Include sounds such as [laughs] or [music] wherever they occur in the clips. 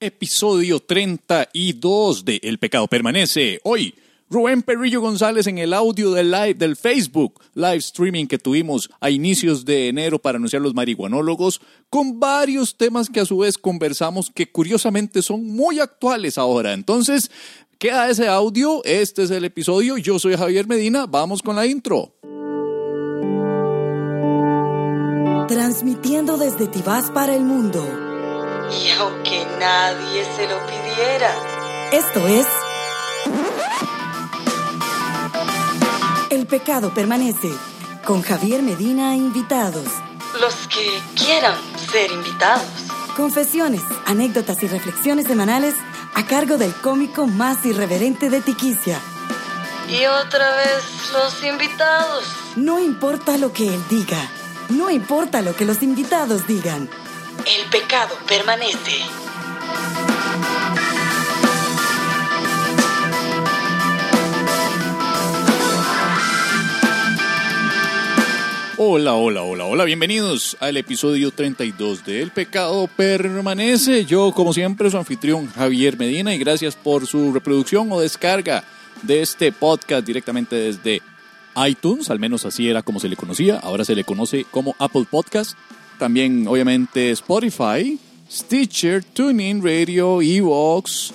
Episodio 32 de El pecado permanece. Hoy, Rubén Perrillo González en el audio del live del Facebook, live streaming que tuvimos a inicios de enero para anunciar los marihuanólogos, con varios temas que a su vez conversamos que curiosamente son muy actuales ahora. Entonces, queda ese audio, este es el episodio, yo soy Javier Medina, vamos con la intro. Transmitiendo desde Tibás para el mundo. Y aunque nadie se lo pidiera. Esto es. El pecado permanece. Con Javier Medina invitados. Los que quieran ser invitados. Confesiones, anécdotas y reflexiones semanales a cargo del cómico más irreverente de Tiquicia. Y otra vez los invitados. No importa lo que él diga. No importa lo que los invitados digan. El pecado permanece. Hola, hola, hola, hola, bienvenidos al episodio 32 de El Pecado Permanece. Yo, como siempre, su anfitrión Javier Medina y gracias por su reproducción o descarga de este podcast directamente desde iTunes, al menos así era como se le conocía, ahora se le conoce como Apple Podcast, también obviamente Spotify, Stitcher, TuneIn Radio, Evox.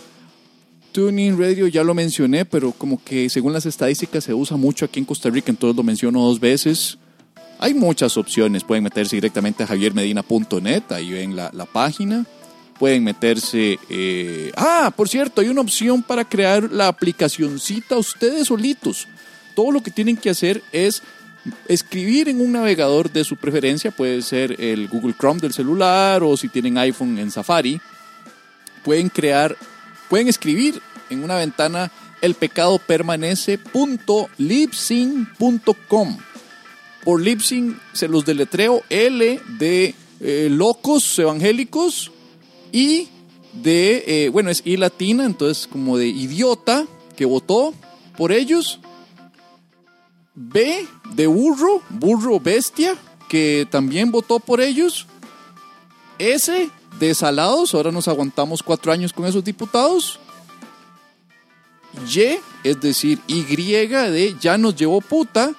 TuneIn Radio ya lo mencioné, pero como que según las estadísticas se usa mucho aquí en Costa Rica, entonces lo menciono dos veces. Hay muchas opciones, pueden meterse directamente a javiermedina.net, ahí ven la, la página. Pueden meterse... Eh, ah, por cierto, hay una opción para crear la aplicacioncita ustedes solitos. Todo lo que tienen que hacer es escribir en un navegador de su preferencia, puede ser el Google Chrome del celular o si tienen iPhone en Safari. Pueden crear, pueden escribir en una ventana el pecado permanece.libsyn.com por Lipsing se los deletreo L de eh, locos evangélicos y de, eh, bueno, es I latina, entonces como de idiota que votó por ellos. B de burro, burro bestia, que también votó por ellos. S de salados, ahora nos aguantamos cuatro años con esos diputados. Y, es decir, Y de ya nos llevó puta.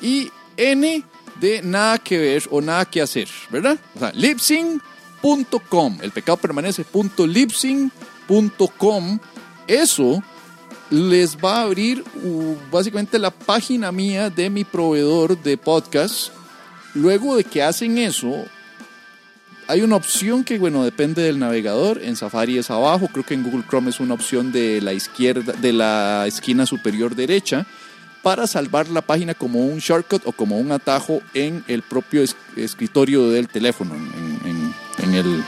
Y N de nada que ver o nada que hacer, ¿verdad? O sea, lipsing.com, el pecado permanece .lipsing.com, eso les va a abrir uh, básicamente la página mía de mi proveedor de podcast. Luego de que hacen eso, hay una opción que, bueno, depende del navegador. En Safari es abajo, creo que en Google Chrome es una opción de la izquierda, de la esquina superior derecha para salvar la página como un shortcut o como un atajo en el propio escritorio del teléfono, en, el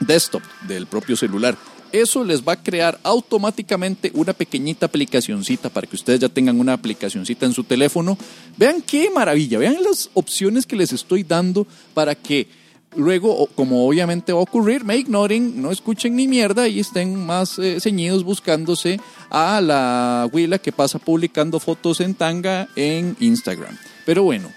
desktop del propio celular. Eso les va a crear automáticamente una pequeñita aplicacioncita para que ustedes ya tengan una aplicacioncita en su teléfono. Vean qué maravilla, vean las opciones que les estoy dando para que luego, como obviamente va a ocurrir, me ignoren, no escuchen ni mierda y estén más eh, ceñidos buscándose a la huila que pasa publicando fotos en tanga en Instagram. Pero bueno,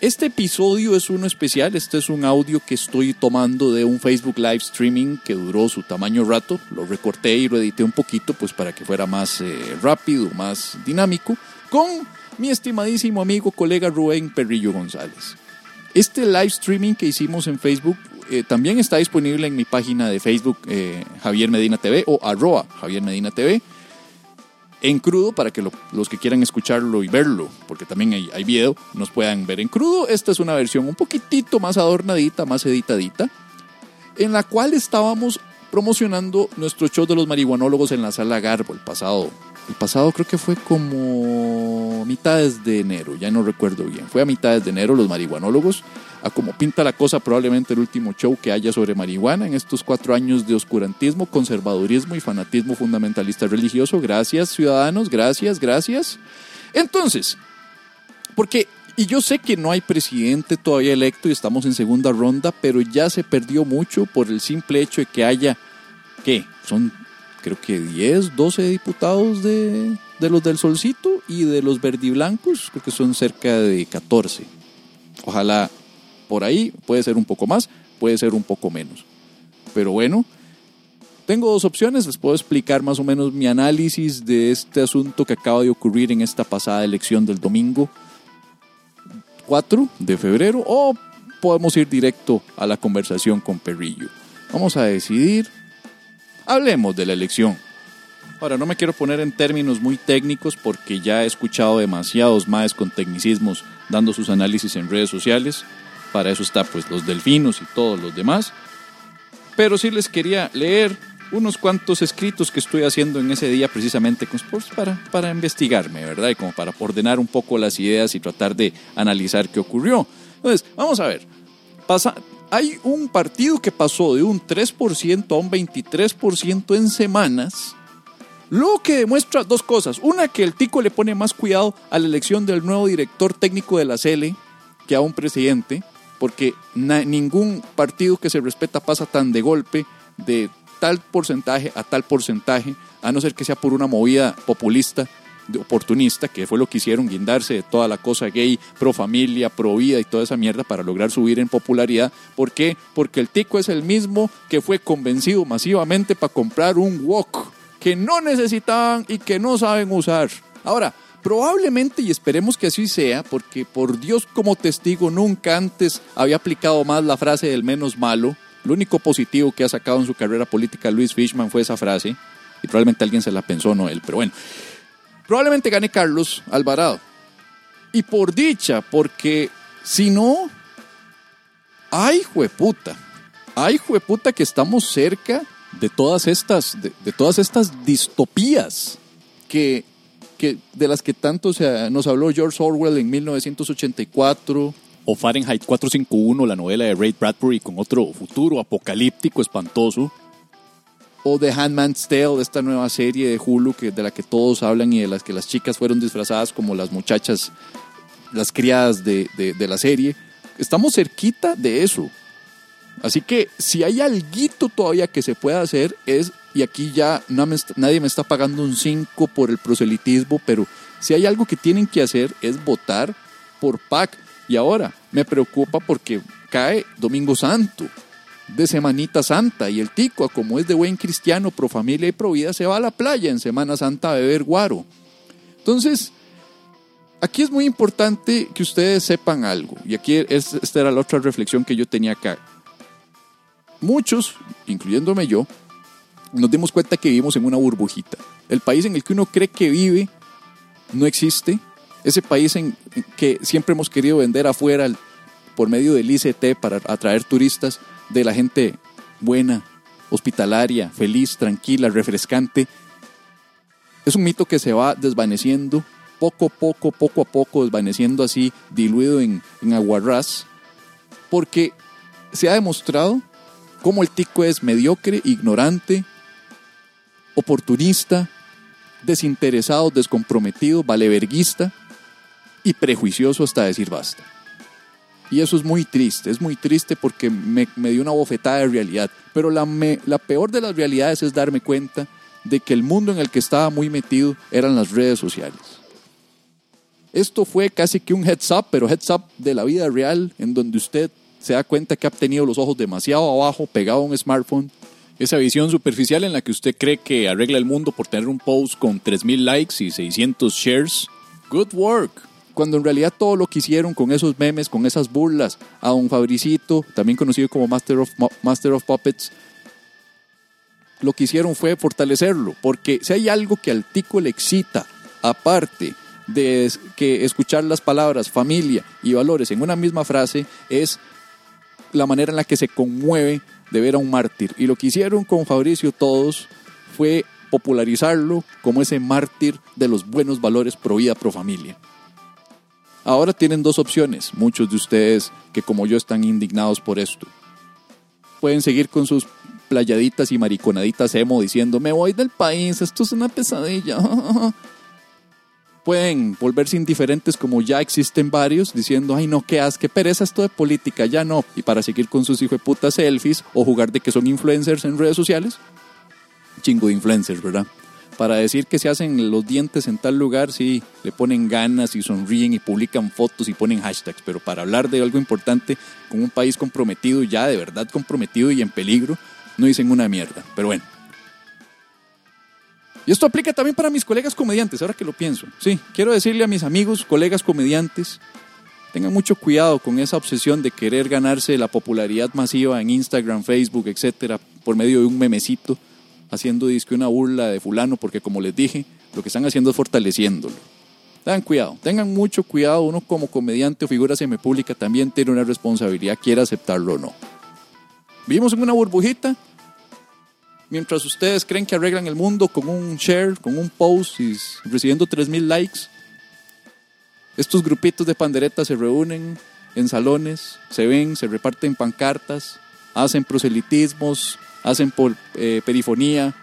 este episodio es uno especial, este es un audio que estoy tomando de un Facebook Live Streaming que duró su tamaño rato, lo recorté y lo edité un poquito pues para que fuera más eh, rápido, más dinámico, con mi estimadísimo amigo, colega Rubén Perrillo González. Este live streaming que hicimos en Facebook eh, también está disponible en mi página de Facebook eh, Javier Medina TV o arroba Javier Medina TV en crudo para que los que quieran escucharlo y verlo, porque también hay, hay, video, nos puedan ver en crudo. Esta es una versión un poquitito más adornadita, más editadita, en la cual estábamos promocionando nuestro show de los marihuanólogos en la sala Garbo el pasado el pasado creo que fue como mitades de enero, ya no recuerdo bien. Fue a mitades de enero los marihuanólogos, a como pinta la cosa probablemente el último show que haya sobre marihuana en estos cuatro años de oscurantismo, conservadurismo y fanatismo fundamentalista religioso. Gracias ciudadanos, gracias, gracias. Entonces, porque, y yo sé que no hay presidente todavía electo y estamos en segunda ronda, pero ya se perdió mucho por el simple hecho de que haya, ¿qué? Son creo que 10, 12 diputados de, los del Solcito y de los verdiblancos, creo que son cerca de 14. Ojalá por ahí, puede ser un poco más, puede ser un poco menos. Pero bueno, Tengo dos opciones, les puedo explicar más o menos mi análisis de este asunto que acaba de ocurrir en esta pasada elección del domingo 4 de febrero o podemos ir directo a la conversación con Perrillo. Vamos a decidir. Hablemos de la elección. Ahora, no me quiero poner en términos muy técnicos porque ya he escuchado demasiados más con tecnicismos dando sus análisis en redes sociales. Para eso está pues los delfinos y todos los demás. Pero sí les quería leer unos cuantos escritos que estoy haciendo en ese día precisamente pues, para, para investigarme, ¿verdad? Y como para ordenar un poco las ideas y tratar de analizar qué ocurrió. Entonces, vamos a ver. Pasa, hay un partido que pasó de un 3% a un 23% en semanas, lo que demuestra dos cosas. Una, que el Tico le pone más cuidado a la elección del nuevo director técnico de la CL que a un presidente, porque ningún partido que se respeta pasa tan de golpe de tal porcentaje a tal porcentaje, a no ser que sea por una movida populista, oportunista, que fue lo que hicieron, guindarse de toda la cosa gay, pro familia, pro vida y toda esa mierda para lograr subir en popularidad. ¿Por qué? Porque el tico es el mismo que fue convencido masivamente para comprar un wok que no necesitaban y que no saben usar. Ahora, probablemente y esperemos que así sea, porque por Dios como testigo nunca antes había aplicado más la frase del menos malo lo único positivo que ha sacado en su carrera política Luis Fishman fue esa frase, y probablemente alguien se la pensó, no él, pero bueno. Probablemente gane Carlos Alvarado. Y por dicha, porque si no, ay jueputa, ay jueputa que estamos cerca de todas estas, de, todas estas distopías que, que, de las que tanto se, nos habló George Orwell en 1984 o Fahrenheit 451, la novela de Ray Bradbury con otro futuro apocalíptico espantoso, o The Handmaid's Tale, esta nueva serie de Hulu que, de la que todos hablan y de las que las chicas fueron disfrazadas como las muchachas, las criadas de, la serie. Estamos cerquita de eso. Así que si hay algo todavía que se pueda hacer es, y aquí ya nadie me está pagando un 5 por el proselitismo, pero si hay algo que tienen que hacer es votar por PAC. Y ahora me preocupa porque cae Domingo Santo, de Semanita Santa, y el tico, como es de buen cristiano, pro familia y pro vida, se va a la playa en Semana Santa a beber guaro. Entonces, aquí es muy importante que ustedes sepan algo, y aquí esta era la otra reflexión que yo tenía acá. Muchos, incluyéndome yo, nos dimos cuenta que vivimos en una burbujita. El país en el que uno cree que vive no existe ese país en que siempre hemos querido vender afuera por medio del ICT para atraer turistas de la gente buena, hospitalaria, feliz, tranquila, refrescante. Es un mito que se va desvaneciendo poco a poco, poco a poco, desvaneciendo así, diluido en, en aguarrás, porque se ha demostrado cómo el tico es mediocre, ignorante, oportunista, desinteresado, descomprometido, valeverguista y prejuicioso hasta decir basta. Y eso es muy triste, es muy triste porque me, dio una bofetada de realidad. Pero la, la peor de las realidades es darme cuenta de que el mundo en el que estaba muy metido eran las redes sociales. Esto fue casi que un heads up, pero heads up de la vida real, en donde usted se da cuenta que ha tenido los ojos demasiado abajo, pegado a un smartphone. Esa visión superficial en la que usted cree que arregla el mundo por tener un post con 3.000 likes y 600 shares. Good work cuando en realidad todo lo que hicieron con esos memes, con esas burlas a un Fabricito, también conocido como Master of, Master of Puppets, lo que hicieron fue fortalecerlo, porque si hay algo que al tico le excita, aparte de que escuchar las palabras familia y valores en una misma frase, es la manera en la que se conmueve de ver a un mártir. Y lo que hicieron con Fabricio todos fue popularizarlo como ese mártir de los buenos valores pro vida, pro familia. Ahora tienen dos opciones, muchos de ustedes que como yo están indignados por esto. Pueden seguir con sus playaditas y mariconaditas emo diciendo, me voy del país, esto es una pesadilla. [laughs] Pueden volverse indiferentes como ya existen varios diciendo, ay no, qué as, qué pereza esto de política, ya no. Y para seguir con sus puta selfies o jugar de que son influencers en redes sociales. Chingo de influencers, ¿verdad? Para decir que se hacen los dientes en tal lugar, sí, le ponen ganas y sonríen y publican fotos y ponen hashtags, pero para hablar de algo importante con un país comprometido, ya de verdad comprometido y en peligro, no dicen una mierda. Pero bueno, Y esto aplica también para mis colegas comediantes, ahora que lo pienso. Sí, quiero decirle a mis amigos, colegas comediantes, tengan mucho cuidado con esa obsesión de querer ganarse la popularidad masiva en Instagram, Facebook, etcétera, por medio de un memecito, haciendo disque una burla de fulano, porque como les dije, lo que están haciendo es fortaleciéndolo. Tengan cuidado, tengan mucho cuidado, uno como comediante o figura semipública también tiene una responsabilidad, quiera aceptarlo o no. Vivimos en una burbujita, mientras ustedes creen que arreglan el mundo con un share, con un post y recibiendo 3.000 likes, estos grupitos de panderetas se reúnen en salones, se ven, se reparten pancartas, hacen proselitismos, hacen eh, perifonía,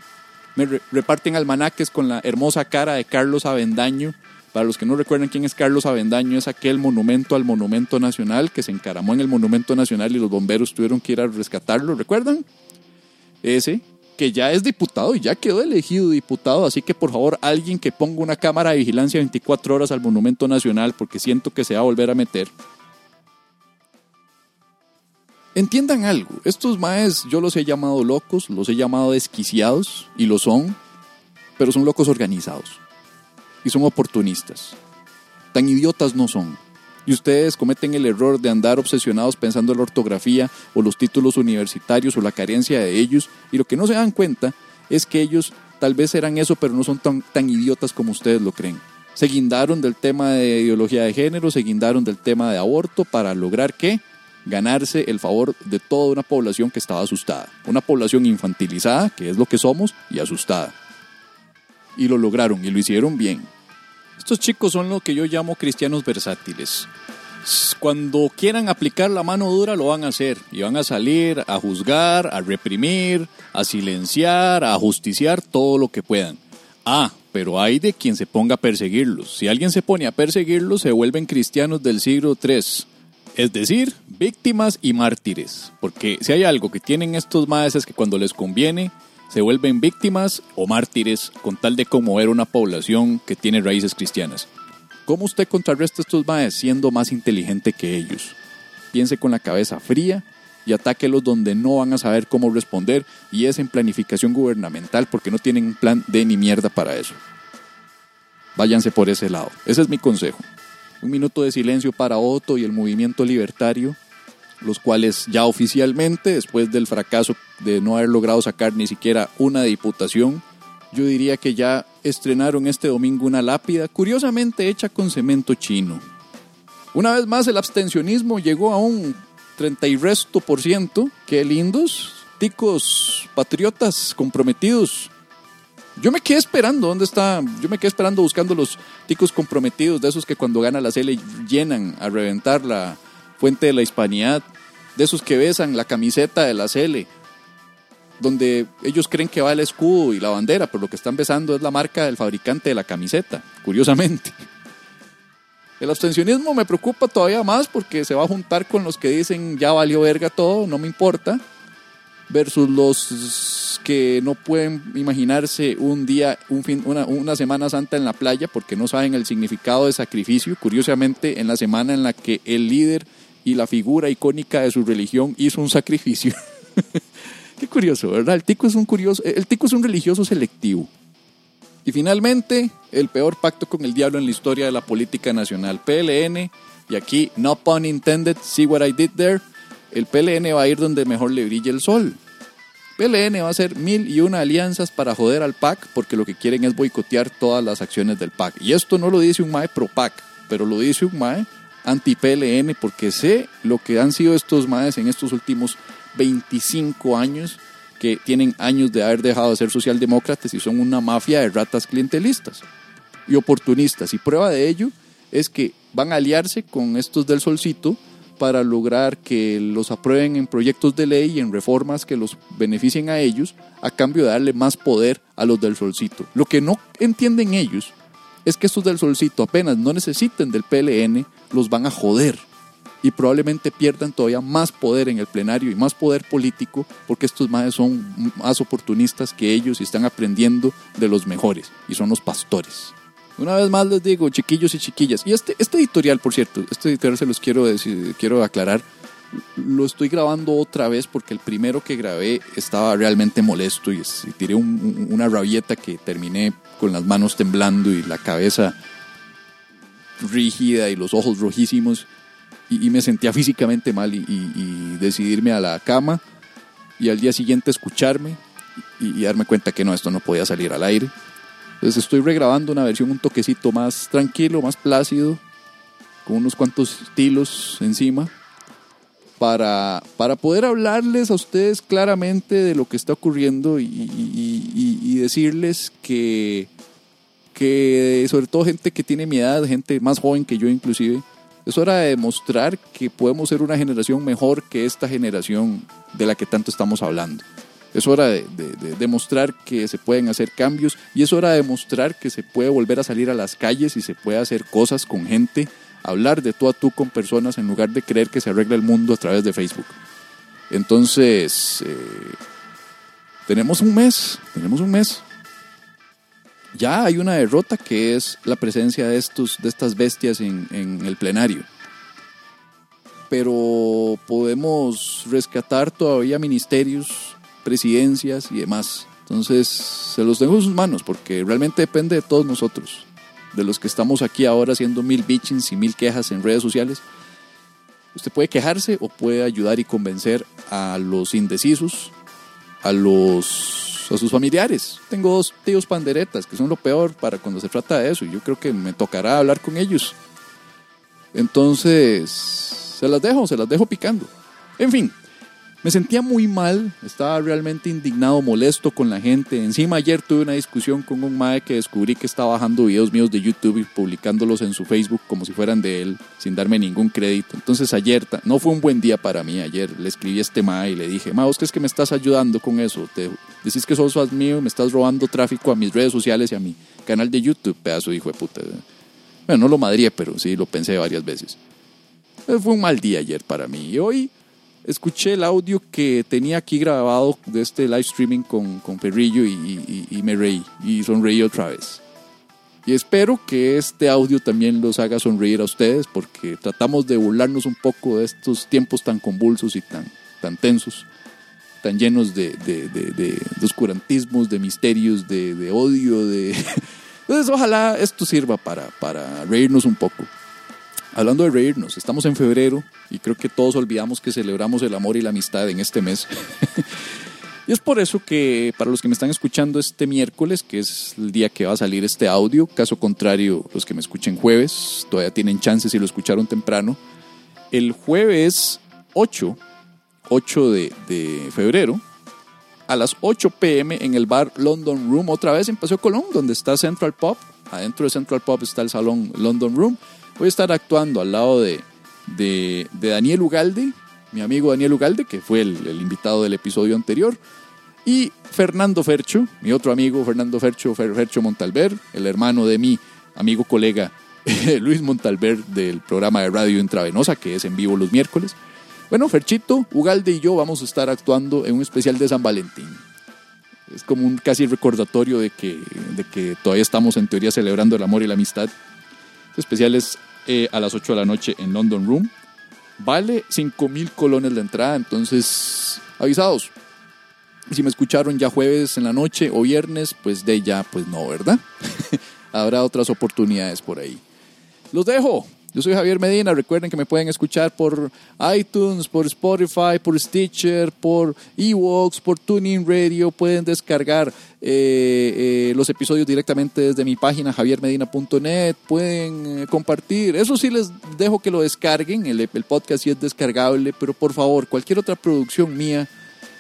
reparten almanaques con la hermosa cara de Carlos Avendaño. Para los que no recuerdan quién es Carlos Avendaño, es aquel monumento al Monumento Nacional que se encaramó en el Monumento Nacional y los bomberos tuvieron que ir a rescatarlo. ¿Recuerdan? Ese, que ya es diputado y ya quedó elegido diputado, así que por favor alguien que ponga una cámara de vigilancia 24 horas al Monumento Nacional porque siento que se va a volver a meter. Entiendan algo, estos maes yo los he llamado locos, los he llamado desquiciados y lo son, pero son locos organizados y son oportunistas. Tan idiotas no son y ustedes cometen el error de andar obsesionados pensando en la ortografía o los títulos universitarios o la carencia de ellos y lo que no se dan cuenta es que ellos tal vez eran eso pero no son tan, tan idiotas como ustedes lo creen. Se guindaron del tema de ideología de género, se guindaron del tema de aborto para lograr que ganarse el favor de toda una población que estaba asustada. Una población infantilizada, que es lo que somos, y asustada. Y lo lograron y lo hicieron bien. Estos chicos son lo que yo llamo cristianos versátiles. Cuando quieran aplicar la mano dura lo van a hacer y van a salir a juzgar, a reprimir, a silenciar, a justiciar todo lo que puedan. Ah, pero hay de quien se ponga a perseguirlos. Si alguien se pone a perseguirlos, se vuelven cristianos del siglo III. Es decir, víctimas y mártires. Porque si hay algo que tienen estos maestros es que cuando les conviene, se vuelven víctimas o mártires con tal de conmover una población que tiene raíces cristianas. ¿Cómo usted contrarresta estos maes siendo más inteligente que ellos? Piense con la cabeza fría y atáquelos donde no van a saber cómo responder y es en planificación gubernamental porque no tienen un plan de ni mierda para eso. Váyanse por ese lado. Ese es mi consejo. Un minuto de silencio para Otto y el movimiento libertario los cuales ya oficialmente, después del fracaso de no haber logrado sacar ni siquiera una diputación, yo diría que ya estrenaron este domingo una lápida curiosamente hecha con cemento chino. Una vez más el abstencionismo llegó a un 30 y resto por ciento. Qué lindos, ticos, patriotas, comprometidos. Yo me quedé esperando, ¿dónde está? Yo me quedé esperando buscando los ticos comprometidos, de esos que cuando gana la CL llenan a reventar la, fuente de la hispanidad, de esos que besan la camiseta de la Cele, donde ellos creen que va el escudo y la bandera, pero lo que están besando es la marca del fabricante de la camiseta, curiosamente. El abstencionismo me preocupa todavía más porque se va a juntar con los que dicen ya valió verga todo, no me importa, versus los que no pueden imaginarse un día, un fin, una, Semana Santa en la playa porque no saben el significado de sacrificio. Curiosamente, en la semana en la que el líder y la figura icónica de su religión hizo un sacrificio. [laughs] Qué curioso, ¿verdad? El tico es un curioso, el tico es un religioso selectivo. Y finalmente, el peor pacto con el diablo en la historia de la política nacional, PLN, y aquí, no pun intended, see what I did there, el PLN va a ir donde mejor le brille el sol. PLN va a hacer mil y una alianzas para joder al PAC porque lo que quieren es boicotear todas las acciones del PAC. Y esto no lo dice un MAE pro PAC, pero lo dice un MAE anti-PLN porque sé lo que han sido estos MAEs en estos últimos 25 años que tienen años de haber dejado de ser socialdemócratas y son una mafia de ratas clientelistas y oportunistas. Y prueba de ello es que van a aliarse con estos del solcito para lograr que los aprueben en proyectos de ley y en reformas que los beneficien a ellos a cambio de darle más poder a los del solcito. Lo que no entienden ellos es que estos del solcito apenas no necesiten del PLN, los van a joder y probablemente pierdan todavía más poder en el plenario y más poder político porque estos más son más oportunistas que ellos y están aprendiendo de los mejores y son los pastores. Una vez más les digo, chiquillos y chiquillas, y este, este editorial, por cierto, este editorial se los quiero decir, quiero aclarar, lo estoy grabando otra vez porque el primero que grabé estaba realmente molesto y, y tiré un- un- una rabieta que terminé con las manos temblando y la cabeza rígida y los ojos rojísimos y, y me sentía físicamente mal y, y- decidirme a la cama y al día siguiente escucharme y darme cuenta que no, esto no podía salir al aire. Entonces estoy regrabando una versión un toquecito más tranquilo, más plácido, con unos cuantos estilos encima, para, para poder hablarles a ustedes claramente de lo que está ocurriendo y decirles que, que sobre todo gente que tiene mi edad, gente más joven que yo inclusive, es hora de demostrar que podemos ser una generación mejor que esta generación de la que tanto estamos hablando. Es hora de, de- de demostrar que se pueden hacer cambios y es hora de demostrar que se puede volver a salir a las calles y se puede hacer cosas con gente, hablar de tú a tú con personas en lugar de creer que se arregla el mundo a través de Facebook. Entonces, eh, tenemos un mes, tenemos un mes. Ya hay una derrota que es la presencia de, estos, de estas bestias en, en el plenario. Pero podemos rescatar todavía ministerios, presidencias y demás. Entonces, se los dejo en sus manos porque realmente depende de todos nosotros. De los que estamos aquí ahora haciendo mil bitchings y mil quejas en redes sociales. Usted puede quejarse o puede ayudar y convencer a los indecisos, a los a sus familiares. Tengo dos tíos panderetas que son lo peor para cuando se trata de eso y yo creo que me tocará hablar con ellos. Entonces, se las dejo, se las dejo picando. En fin, me sentía muy mal, estaba realmente indignado, molesto con la gente. Encima ayer tuve una discusión con un mae que descubrí que está bajando videos míos de YouTube y publicándolos en su Facebook como si fueran de él, sin darme ningún crédito. Entonces ayer no fue un buen día para mí. Ayer le escribí a este mae y le dije, mae, vos crees que me estás ayudando con eso. Te, decís que sos mío y me estás robando tráfico a mis redes sociales y a mi canal de YouTube, pedazo hijo de puta. Bueno, no lo madrié, pero sí lo pensé varias veces. Eh, Fue un mal día ayer para mí. Y hoy escuché el audio que tenía aquí grabado de este live streaming con, con Ferrillo y, y- y me reí. Y sonreí otra vez. Y espero que este audio también los haga sonreír a ustedes porque tratamos de burlarnos un poco de estos tiempos tan convulsos y tan, tan tensos, tan llenos de, de, de- de- oscurantismos, de misterios, de odio, de... [laughs] Entonces ojalá esto sirva para, para reírnos un poco. Hablando de reírnos, estamos en febrero y creo que todos olvidamos que celebramos el amor y la amistad en este mes. [laughs] y es por eso que para los que me están escuchando este miércoles, que es el día que va a salir este audio, caso contrario, los que me escuchen jueves, todavía tienen chances si lo escucharon temprano. El jueves 8, 8 de, de febrero, a las 8 pm en el bar London Room, otra vez en Paseo Colón, donde está Central Pop. Adentro de Central Pop está el salón London Room. Voy a estar actuando al lado de, de, Daniel Ugalde, mi amigo Daniel Ugalde, que fue el, el invitado del episodio anterior, y Fernando Fercho, mi otro amigo Fernando Fercho, Fer- Fercho Montalver, el hermano de mi amigo colega [laughs] Luis Montalver del programa de radio Intravenosa, que es en vivo los miércoles. Bueno, Ferchito, Ugalde y yo vamos a estar actuando en un especial de San Valentín. Es como un casi recordatorio de que, de que todavía estamos en teoría celebrando el amor y la amistad. Este especial es eh, a las 8 de la noche en London Room. Vale 5 mil colones la entrada, entonces avisados. Si me escucharon ya jueves en la noche o viernes, pues de ya, pues no, ¿verdad? [laughs] Habrá otras oportunidades por ahí. Los dejo. Yo soy Javier Medina. Recuerden que me pueden escuchar por iTunes, por Spotify, por Stitcher, por Evox, por Tuning Radio. Pueden descargar eh, eh, los episodios directamente desde mi página javiermedina.net. Pueden eh, compartir. Eso sí les dejo que lo descarguen. El, el podcast sí es descargable, pero por favor, cualquier otra producción mía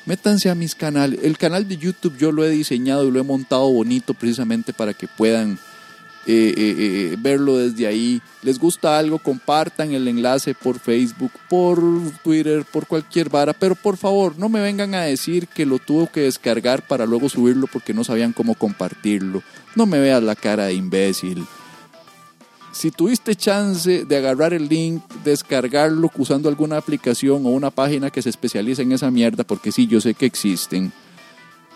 métanse a mis canales. El canal de YouTube yo lo he diseñado y lo he montado bonito precisamente para que puedan eh, eh, eh, verlo desde ahí. Les gusta algo, compartan el enlace por Facebook, por Twitter, por cualquier vara. Pero por favor, no me vengan a decir que lo tuvo que descargar para luego subirlo porque no sabían cómo compartirlo. No me veas la cara de imbécil. Si tuviste chance de agarrar el link, descargarlo usando alguna aplicación o una página que se especialice en esa mierda, porque sí, yo sé que existen.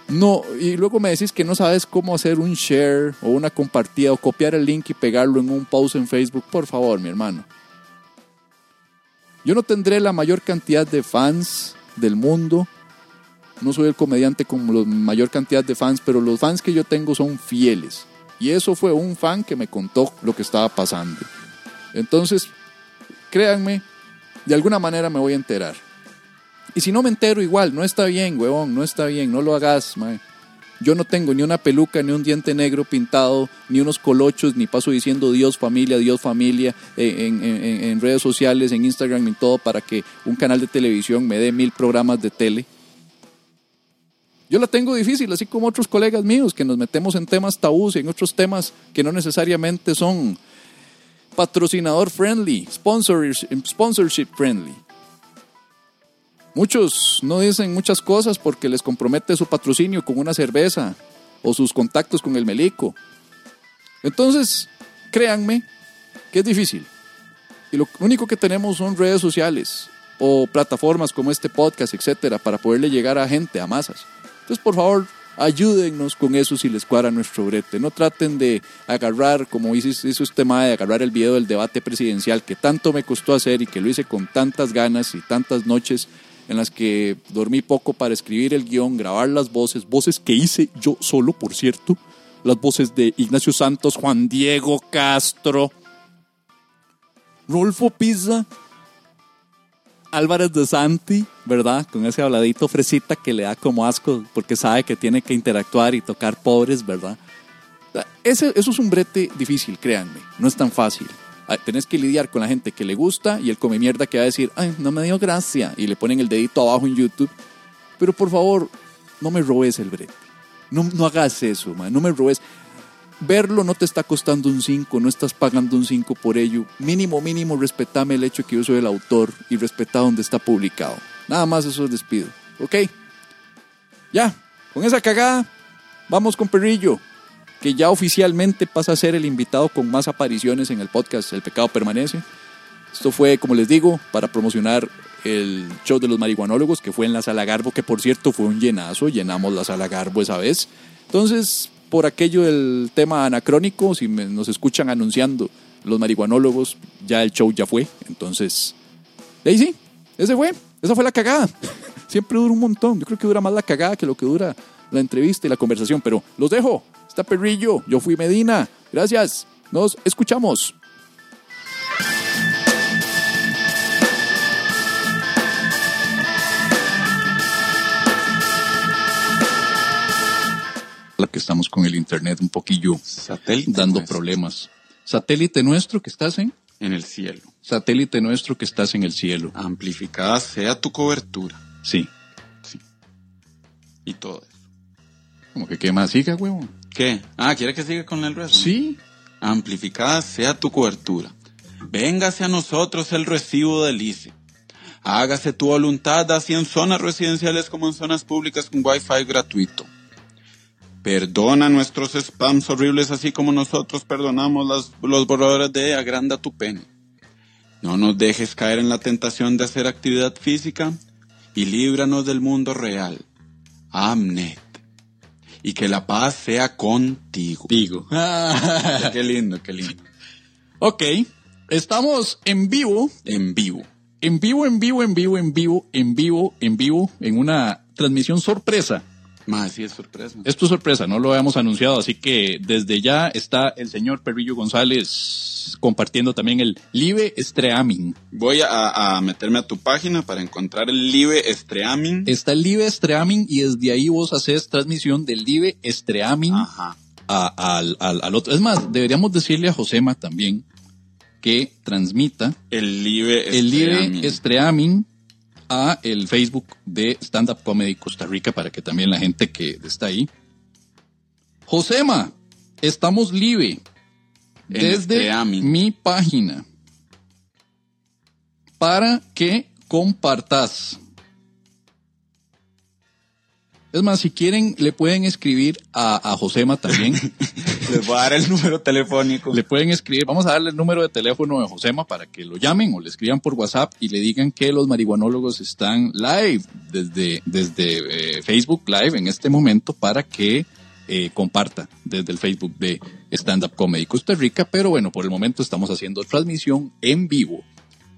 No, y luego me decís que no sabes cómo hacer un share o una compartida o copiar el link y pegarlo en un post en Facebook. Por favor, mi hermano. Yo no tendré la mayor cantidad de fans del mundo. No soy el comediante con la mayor cantidad de fans, pero los fans que yo tengo son fieles. Y eso fue un fan que me contó lo que estaba pasando. Entonces, créanme, de alguna manera me voy a enterar. Y si no me entero igual, no está bien, huevón, no está bien, no lo hagas, mae. Yo no tengo ni una peluca, ni un diente negro pintado, ni unos colochos, ni paso diciendo Dios familia, Dios familia eh, en, en- en redes sociales, en Instagram y todo para que un canal de televisión me dé mil programas de tele. Yo la tengo difícil, así como otros colegas míos que nos metemos en temas tabús y en otros temas que no necesariamente son patrocinador friendly, sponsors- sponsorship friendly. Muchos no dicen muchas cosas porque les compromete su patrocinio con una cerveza o sus contactos con el melico. Entonces, créanme que es difícil. Y lo único que tenemos son redes sociales o plataformas como este podcast, etcétera, para poderle llegar a gente, a masas. Entonces, por favor, ayúdennos con eso si les cuadra nuestro brete. No traten de agarrar, como hizo, hizo este mae, de agarrar el video del debate presidencial que tanto me costó hacer y que lo hice con tantas ganas y tantas noches en las que dormí poco para escribir el guion, grabar las voces, voces que hice yo solo, por cierto, las voces de Ignacio Santos, Juan Diego Castro, Rolfo Pizza, Álvarez de Santi, ¿verdad? Con ese habladito fresita que le da como asco porque sabe que tiene que interactuar y tocar pobres, ¿verdad? Eso es un brete difícil, créanme, no es tan fácil. Ah, Tenés que lidiar con la gente que le gusta y el come mierda que va a decir, ay, no me dio gracia, y le ponen el dedito abajo en YouTube. Pero por favor, no me robes el brete. No, hagas eso, man, no me robes. Verlo no te está costando un 5, no estás pagando un 5 por ello. Mínimo, mínimo, respetame el hecho que yo soy el autor y respeta donde está publicado. Nada más eso les despido. ¿Ok? Ya, con esa cagada, vamos con Perrillo, que ya oficialmente pasa a ser el invitado con más apariciones en el podcast El Pecado Permanece. Esto fue, como les digo, para promocionar el show de los marihuanólogos, que fue en la Sala Garbo, que por cierto fue un llenazo, llenamos la Sala Garbo esa vez. Entonces, por aquello del tema anacrónico, si me- nos escuchan anunciando los marihuanólogos, ya el show ya fue. Entonces, ahí sí, ese fue, esa fue la cagada. [laughs] Siempre dura un montón, yo creo que dura más la cagada que lo que dura la entrevista y la conversación, pero los dejo. Está Perrillo, yo fui Medina. Gracias, nos escuchamos. La que estamos con el internet un poquillo Satélite. dando problemas. Satélite nuestro que estás en, En el cielo. satélite nuestro que estás en el cielo. Amplificada sea tu cobertura. Sí. Y todo eso. Como que qué más siga, huevo. ¿Qué? Ah, ¿quiere que siga con el resto? Sí. Amplificada sea tu cobertura. Véngase a nosotros el recibo del ICE. Hágase tu voluntad así en zonas residenciales como en zonas públicas con wifi gratuito. Perdona nuestros spams horribles así como nosotros perdonamos las- los borradores de Agranda tu pene. No nos dejes caer en la tentación de hacer actividad física y líbranos del mundo real. Amnet. Y que la paz sea contigo. Digo. [laughs] qué lindo, qué lindo. ok. Estamos en vivo, En vivo. en vivo, en vivo, en vivo, en vivo, en vivo, en vivo, en una transmisión sorpresa. Más, sí es sorpresa. Es sorpresa, no lo habíamos anunciado, así que desde ya está el señor Perrillo González compartiendo también el Live Streaming. Voy a, a meterme a tu página para encontrar el Live Streaming. Está el Live Streaming y desde ahí vos haces transmisión del Live Streaming al, al- al otro. Es más, deberíamos decirle a Josema también que transmita El Live el Streaming. Live Streaming a el Facebook de Stand Up Comedy Costa Rica para que también la gente que está ahí. Josema, estamos live desde mi página para que compartas. Es más, si quieren, le pueden escribir a, a Josema también. [laughs] Les voy a dar el número telefónico. Le pueden escribir, vamos a darle el número de teléfono de Josema para que lo llamen o le escriban por WhatsApp y le digan que los marihuanólogos están live desde, desde eh, Facebook Live en este momento para que eh, comparta desde el Facebook de Stand Up Comedy Costa Rica. Pero bueno, por el momento estamos haciendo transmisión en vivo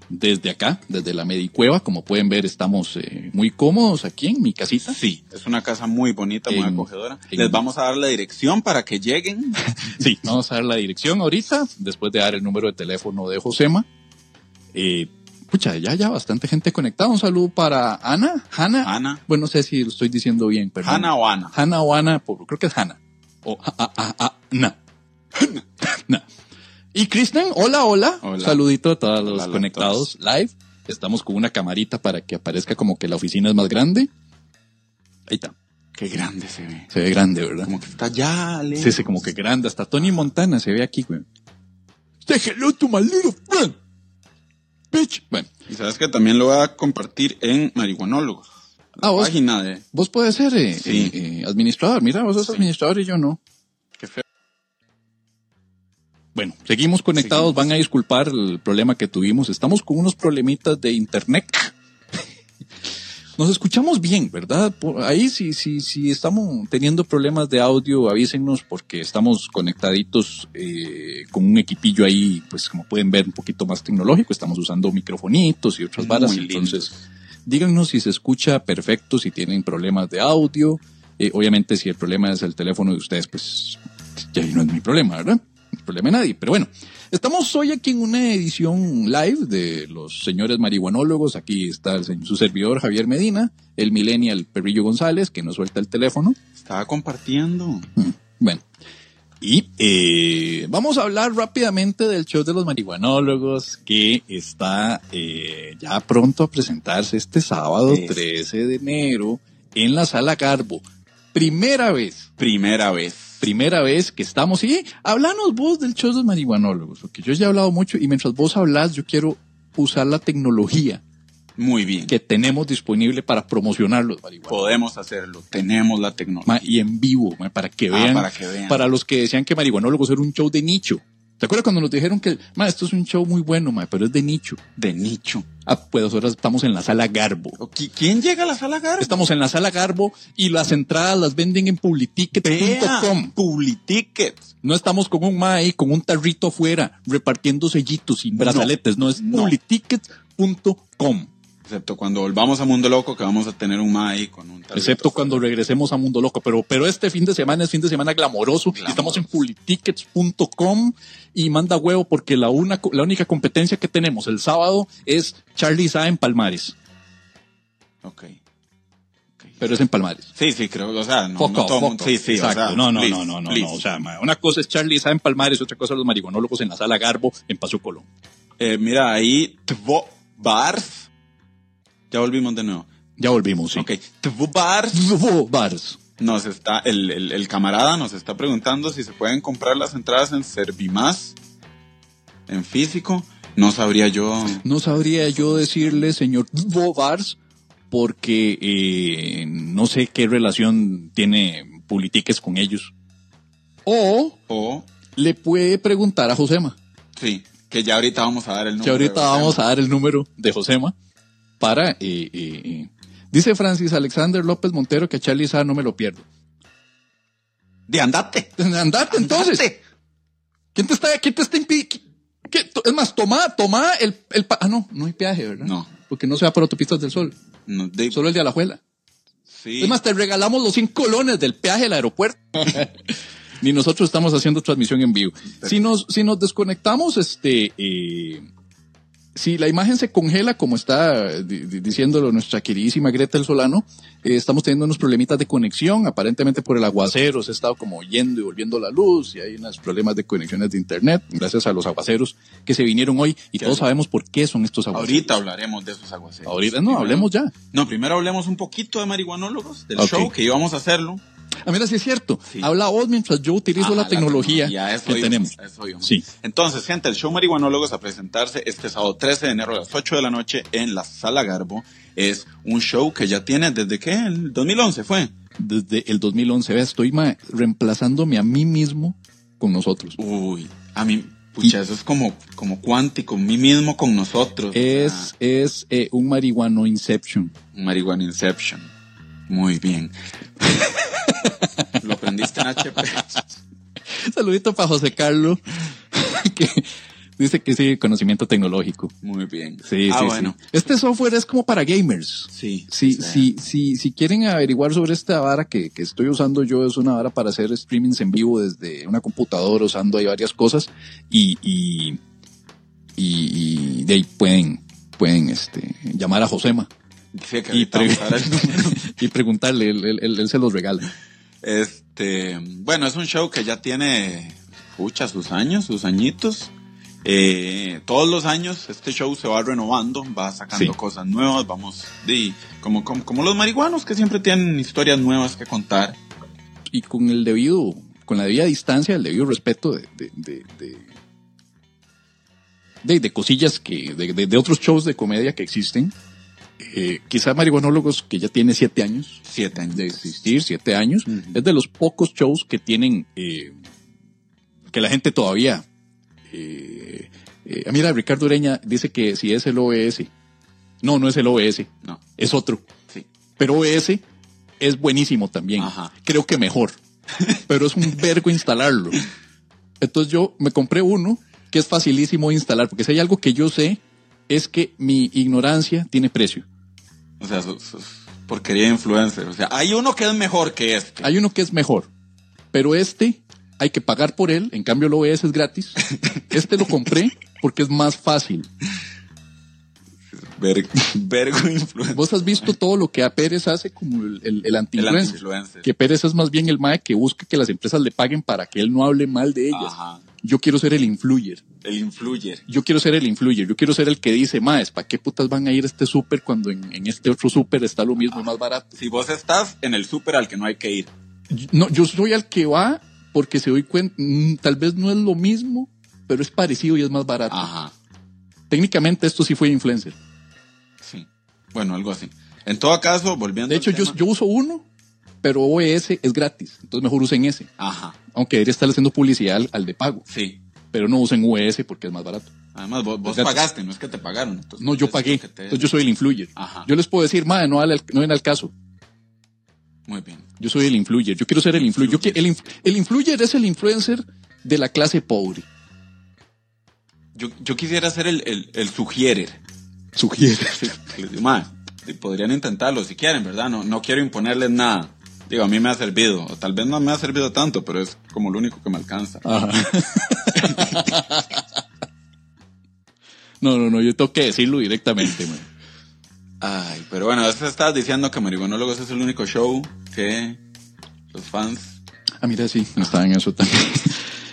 desde acá, desde la Medicueva. Como pueden ver, estamos eh, muy cómodos aquí en mi casita. Sí, es una casa muy bonita, muy En- acogedora. en- Les vamos a dar la dirección para que lleguen. [laughs] Sí, vamos a dar la dirección ahorita, después de dar el número de teléfono de Josema. Eh, pucha, ya, ya bastante gente conectada. Un saludo para Ana, Hanna. Ana. Bueno, no sé si lo estoy diciendo bien, perdón. Hanna o Ana. Hanna o Ana, creo que es Hanna. O a, a, a, a- na. [laughs] Y Kristen, hola, hola. Hola. Saludito a todos los Hola conectados live. Estamos con una camarita para que aparezca como que la oficina es más grande. Ahí está. Qué grande se ve. Se ve grande, ¿verdad? Como que está ya, lejos. Sí, sí, como que grande. Hasta Tony Montana se ve aquí, güey. Say hello to my little friend. Bitch. Bueno, Y sabes que también lo voy a compartir en Marihuanólogos. La Ah, vos- página de... vos puedes ser eh, Sí. eh, eh, administrador. Mira, vos sos Sí. administrador y yo no. Bueno, seguimos conectados. Seguimos. Van a disculpar el problema que tuvimos. Estamos con unos problemitas de internet. [laughs] Nos escuchamos bien, ¿verdad? Por ahí si, si, si estamos teniendo problemas de audio, avísenos porque estamos conectaditos eh, con un equipillo ahí, pues como pueden ver, un poquito más tecnológico. Estamos usando microfonitos y otras varas. lindo. Entonces, díganos si se escucha perfecto, si tienen problemas de audio. Eh, obviamente, si el problema es el teléfono de ustedes, pues ya no es mi problema, ¿verdad? Problema de nadie. Pero bueno, estamos hoy aquí en una edición live de los señores marihuanólogos. Aquí está su servidor Javier Medina, el millennial Perrillo González, que nos suelta el teléfono. Estaba compartiendo. Bueno, y eh, vamos a hablar rápidamente del show de los marihuanólogos que está eh, ya pronto a presentarse este sábado Es. 13 de enero en la sala Garbo. Primera vez, Primera vez. Primera vez que estamos. Y hablanos vos del show de los marihuanólogos, porque yo ya he hablado mucho y mientras vos hablas, yo quiero usar la tecnología Muy bien. que tenemos disponible para promocionar los marihuanólogos. Podemos hacerlo. Tenemos la tecnología. Ma, y en vivo, ma, para que Ah, vean, para que vean. para los que decían que Marihuanólogos era un show de nicho. ¿Te acuerdas cuando nos dijeron que, ma, esto es un show muy bueno, ma, pero es de nicho? De nicho. Ah, pues ahora estamos en la sala Garbo. ¿Qui- ¿Quién llega a la sala Garbo? Estamos en la sala Garbo y las entradas las venden en publitickets.com. Publitickets. No estamos con un ma ahí, con un tarrito afuera, repartiendo sellitos y brazaletes. No, es no. publitickets.com. Excepto cuando volvamos a Mundo Loco, que vamos a tener un ma ahí con un tarrito. Excepto cuando regresemos a Mundo Loco. Pero, pero este fin de semana es fin de semana glamoroso. Estamos en publitickets.com y manda huevo porque la, una, la única competencia que tenemos el sábado es Charlie Sa en Palmares. Ok. Pero es en Palmares. Sí, sí, creo. O sea, no, Foco, no todo foco. Sí, sí, Exacto. o sea, no, no, please, no, no, no, please. no. O sea, una cosa es Charlie Sa en Palmares, otra cosa los marihuanólogos en la sala Garbo en Paso Colón. Eh, mira, ahí, Tvo Bars. Ya volvimos de nuevo. Ya volvimos, sí. Ok, Bars Bars. nos está, el, el, el camarada nos está preguntando si se pueden comprar las entradas en Servimás, en físico. No sabría yo. No sabría yo decirle, señor Bars, porque eh, no sé qué relación tiene Politiques con ellos. O O, le puede preguntar a Josema, sí, que ya ahorita vamos a dar el número. que ahorita vamos a dar el número de Josema para... eh, eh, eh. Dice Francis Alexander López Montero que a Charlie Sá no me lo pierdo. De andate. Andate entonces. ¿Quién te está, quién te está impidiendo? Es más, toma, toma el, el... Ah, no, no hay peaje, ¿verdad? No. Porque no se va por autopistas del sol, No, de- solo el de Alajuela. sí. Es más, te regalamos los 100 colones del peaje del aeropuerto. [laughs] Ni nosotros estamos haciendo transmisión en vivo. Si nos, si nos desconectamos, este, eh, si la imagen se congela, como está di- di- diciéndolo nuestra queridísima Greta El Solano, eh, estamos teniendo unos problemitas de conexión, aparentemente por el aguacero, se ha estado como yendo y volviendo la luz, y hay unos problemas de conexiones de internet, gracias a los aguaceros que se vinieron hoy, y ¿Qué todos hace? sabemos por qué son estos aguaceros. Ahorita hablaremos de esos aguaceros. Ahorita, no, Primero- hablemos ya. No, primero hablemos un poquito de marihuanólogos, del show, que íbamos a hacerlo. Ah, mira, sí es cierto. Sí. Habla vos mientras yo utilizo Ajá, la tecnología eso que íbamos, tenemos. eso íbamos. Sí. Entonces, gente, el show Marihuanólogos a presentarse este sábado 13 de enero a las 8 de la noche en la Sala Garbo. Es un show que ya tiene desde qué? El 2011 fue. Desde el 2011, vea, estoy ma- reemplazándome a mí mismo con nosotros. Uy, a mí, pucha, eso es como, como cuántico, mí mismo con nosotros. Es, es eh, un marihuano Inception. Ah, Marihuana Inception. Muy bien. [laughs] [laughs] Lo aprendiste en HP. [laughs] Saludito para José Carlos, [laughs] que Dice que sí, conocimiento tecnológico. Muy bien. Sí, ah, sí, bueno. sí. Este software es como para gamers. Sí. Sí, sí. sí, si quieren averiguar sobre esta vara que, que estoy usando yo, es una vara para hacer streamings en vivo desde una computadora usando ahí varias cosas y, y, y, y de ahí pueden, pueden este, llamar a Josema Sí, y, pre- preguntarle, él, él- él- él se los regala. Este, bueno, es un show que ya tiene, pucha, sus años, sus añitos. Eh, todos los años este show se va renovando, va sacando Sí. cosas nuevas, vamos, de, como, como, como los marihuanos que siempre tienen historias nuevas que contar. Y con el debido, con la debida distancia, el debido respeto de, de, de, de, de- de cosillas que, de otros shows de comedia que existen. Eh, quizá Marihuanólogos, que ya tiene siete años, Siete años. de existir, siete años, es de los pocos shows que tienen, eh, que la gente todavía, eh, eh, mira, Ricardo Ureña dice que si es el OBS, no, no es el OBS, No, es otro, sí. pero OBS es buenísimo también, Ajá. creo que mejor, [laughs] pero es un vergo instalarlo. Entonces yo me compré uno que es facilísimo de instalar, porque si hay algo que yo sé, es que mi ignorancia tiene precio. O sea, sus, sus porquería de influencer. O sea, hay uno que es mejor que este. Hay uno que es mejor, pero este hay que pagar por él, en cambio el OBS es gratis. [laughs] Este lo compré porque es más fácil. Ver- vergo influencer. Vos has visto todo lo que a Pérez hace como el, el, el anti-influencer. anti-influencer. Que Pérez es más bien el mae que busca que las empresas le paguen para que él no hable mal de ellas. Ajá. Yo quiero ser el influyer. El influyer. Yo quiero ser el influyer. Yo quiero ser el que dice, maes, ¿para qué putas van a ir a este súper cuando en, en este otro súper está lo mismo y más barato? Si vos estás en el súper al que no hay que ir. No, yo soy el que va porque se doy cuenta, mm, tal vez no es lo mismo, pero es parecido y es más barato. Ajá. Técnicamente esto sí fue influencer. Sí. Bueno, algo así. En todo caso, volviendo De hecho, al yo, tema- yo uso uno, pero OES es gratis. Entonces mejor usen ese. Ajá. Aunque debería estar haciendo publicidad al, al de pago. Sí. Pero no usen UES porque es más barato. Además, vos, pagaste, no es que te pagaron. Entonces, No, yo es pagué. te- Entonces yo soy el influyer. Ajá. Yo les puedo decir, madre, no, vale al- no ven al caso. Muy bien. Yo soy el influyer. Yo quiero ser el influyer. Yo el, inf- el influyer es el influencer de la clase pobre. Yo, yo quisiera ser el, el, el sugierer. Sugiere. Que les digo, "Ma, y podrían intentarlo si quieren, ¿verdad? No, no quiero imponerles nada. Digo, a mí me ha servido. O tal vez no me ha servido tanto, pero es como lo único que me alcanza. Ajá. No, no, no, yo tengo que decirlo directamente, man. Ay, pero bueno, eso estás diciendo que Marihuanólogos es el único show que los fans... Ah, mira, sí, estaba en eso también.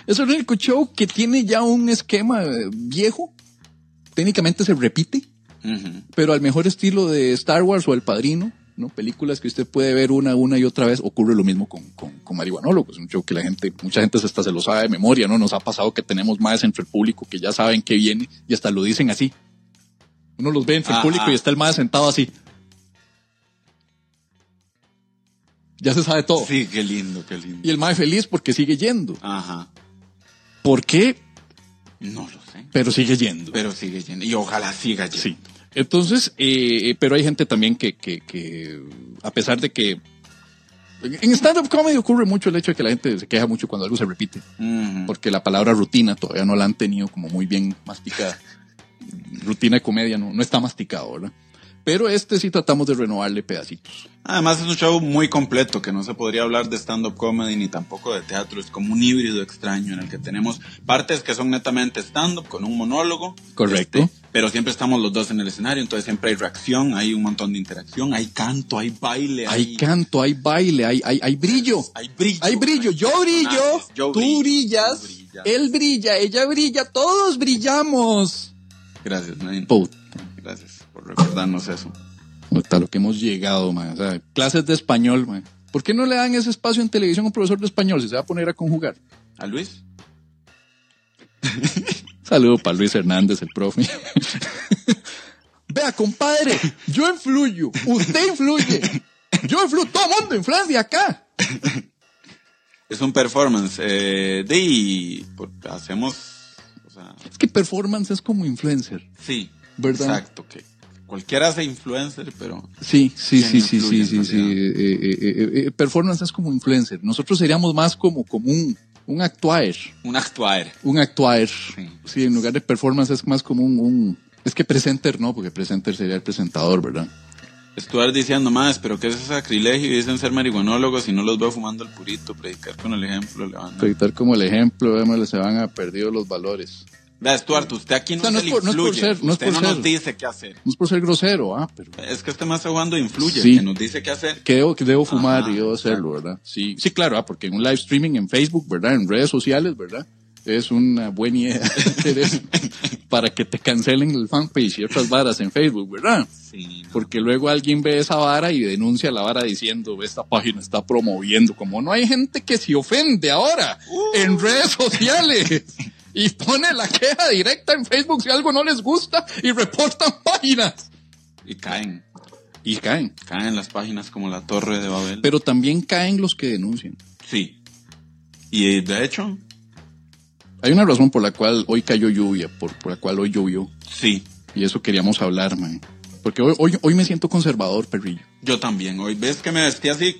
Es el único show que tiene ya un esquema viejo. Técnicamente se repite, Ujú. pero al mejor estilo de Star Wars o El Padrino, ¿no? Películas que usted puede ver una, una y otra vez. Ocurre lo mismo con, con, con Marihuanólogos. Un show que la gente, mucha gente hasta se lo sabe de memoria, ¿no? Nos ha pasado que tenemos más entre el público que ya saben que viene y hasta lo dicen así. Uno los ve entre el Ah, público ah. y está el más sentado así. Ya se sabe todo. Sí, qué lindo, qué lindo. Y el más feliz porque sigue yendo. Ajá. ¿Por qué? No lo sé. Pero sigue yendo. Pero sigue yendo. Y ojalá siga yendo. Sí. Entonces, eh, pero hay gente también que, que, que, a pesar de que en stand-up comedy ocurre mucho el hecho de que la gente se queja mucho cuando algo se repite, porque la palabra rutina todavía no la han tenido como muy bien masticada. [laughs] Rutina de comedia no, no está masticado, ¿verdad? Pero este sí tratamos de renovarle pedacitos. Además es un show muy completo que no se podría hablar de stand-up comedy ni tampoco de teatro. Es como un híbrido extraño en el que tenemos partes que son netamente stand-up con un monólogo. Correcto. este, pero siempre estamos los dos en el escenario, entonces siempre hay reacción, hay un montón de interacción, hay canto, hay baile, Hay canto, hay baile, hay, hay, hay brillo. hay brillo. Hay brillo, yo brillo, yo tú brillo, brillas, él brilla, ella brilla, todos brillamos. Gracias, Nadine. Gracias por recordarnos eso. Hasta lo que hemos llegado, man. O sea, clases de español, man. ¿Por qué no le dan ese espacio en televisión a un profesor de español si se va a poner a conjugar? ¿A Luis? [laughs] Saludo para Luis Hernández, el profe. [laughs] Vea, compadre, yo influyo, usted influye. Yo influyo, todo el mundo influye acá. [laughs] Es un performance. Eh, de hacemos, o sea, Es que performance es como influencer. sí, ¿Verdad? exacto, que cualquiera hace influencer, pero Sí, sí, ¿Quién sí, sí, sí, sí, sí. Eh, eh, eh, performance es como influencer. Nosotros seríamos más como, como un, Un actuar. Un actuar. Un actuar. Sí. Sí, en lugar de performance es más como un, un- Es que presenter no, porque presenter sería el presentador, ¿verdad? Estuve diciendo más, pero que es ese sacrilegio y dicen ser marihuanólogos y no los veo fumando el purito, predicar con el ejemplo, le van a- Proyectar como el ejemplo, vemos, se van a perdido los valores. Vea, Stuart, usted aquí no, O sea, no se es le por- no es por influye, ser, no es por no nos ser. dice qué hacer. No es por ser grosero, ah, pero Es que este más jugando influye, Sí. que nos dice qué hacer. que debo, que debo fumar Ajá, y debo hacerlo, ¿verdad? Sí, sí, claro, ah, porque en un live streaming en Facebook, ¿verdad? En redes sociales, ¿verdad? Es una buena idea [laughs] [laughs] para que te cancelen el fanpage y otras varas en Facebook, ¿verdad? Sí, no. Porque luego alguien ve esa vara y denuncia la vara diciendo, esta página está promoviendo, como no hay gente que se ofende ahora en redes sociales [laughs] y pone la queja directa en Facebook si algo no les gusta y reportan páginas. Y caen, Y caen. caen las páginas como la Torre de Babel. Pero también caen los que denuncian. Sí. Y de hecho, Hay una razón por la cual hoy cayó lluvia, por, por la cual hoy llovió. sí. Y eso queríamos hablar, man. Porque hoy, hoy, hoy me siento conservador, perrillo. Yo también. Hoy ves que me vestí así.